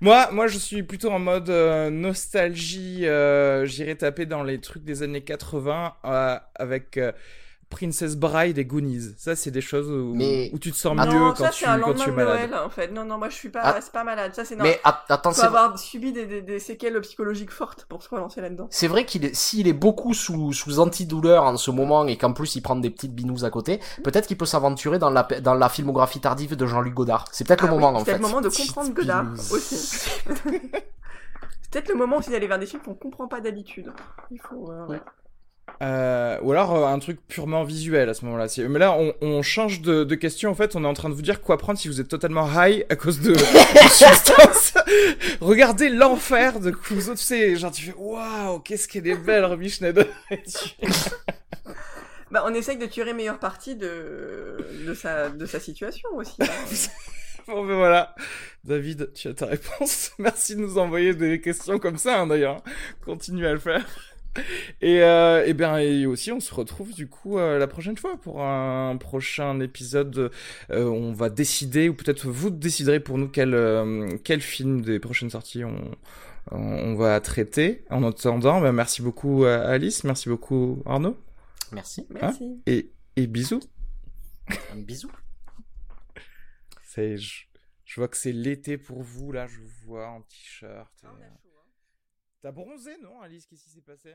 Moi, moi, je suis plutôt en mode euh, nostalgie. Euh, J'irai taper dans les trucs des années 80 euh, avec euh, Princess Bride et Goonies. Ça, c'est des choses où, Mais- où tu te sens mieux non, quand, ça tu, c'est un quand lendemain tu es de malade. Noël en fait. Non, non, moi je suis pas, Ah. c'est pas malade. Ça c'est non. Mais att- attends, faut c'est avoir subi des, des, des séquelles psychologiques fortes pour se relancer là-dedans. c'est vrai qu'il est, s'il est beaucoup sous, sous antidouleur en ce moment et qu'en plus il prend des petites binous à côté, peut-être qu'il peut s'aventurer dans la, dans la filmographie tardive de Jean-Luc Godard. C'est peut-être Ah le oui, moment en c'est fait. peut-être le moment de Petite comprendre Godard aussi. c'est peut-être le moment aussi d'aller vers des films qu'on comprend pas d'habitude. Il faut. euh, ouais. Euh, ou alors euh, un truc purement visuel à ce moment-là. C'est- Mais là, on, on change de, de question. En fait, on est en train de vous dire quoi prendre si vous êtes totalement high à cause de, substances. Regardez l'enfer de Clouseau. Tu sais, genre tu fais waouh, qu'est-ce qu'elle est belle, Romy Schneider. Bah, on essaye de tirer meilleure partie de, de, sa, de sa situation aussi. hein. Bon, ben voilà. David, tu as ta réponse. Merci de nous envoyer des questions comme ça, hein, d'ailleurs. Continue à le faire. Et, euh, et bien, et aussi, on se retrouve du coup euh, la prochaine fois pour un prochain épisode. Euh, on va décider, ou peut-être vous déciderez pour nous quel, euh, quel film des prochaines sorties on, on va traiter. En attendant, ben, merci beaucoup à Alice, merci beaucoup Arnaud, Merci. Merci. et, et bisous. Un bisou. C'est, je, je vois que c'est l'été pour vous, là, je vous vois en t-shirt. et- T'as bronzé, non, Alice? Qu'est-ce qui s'est passé?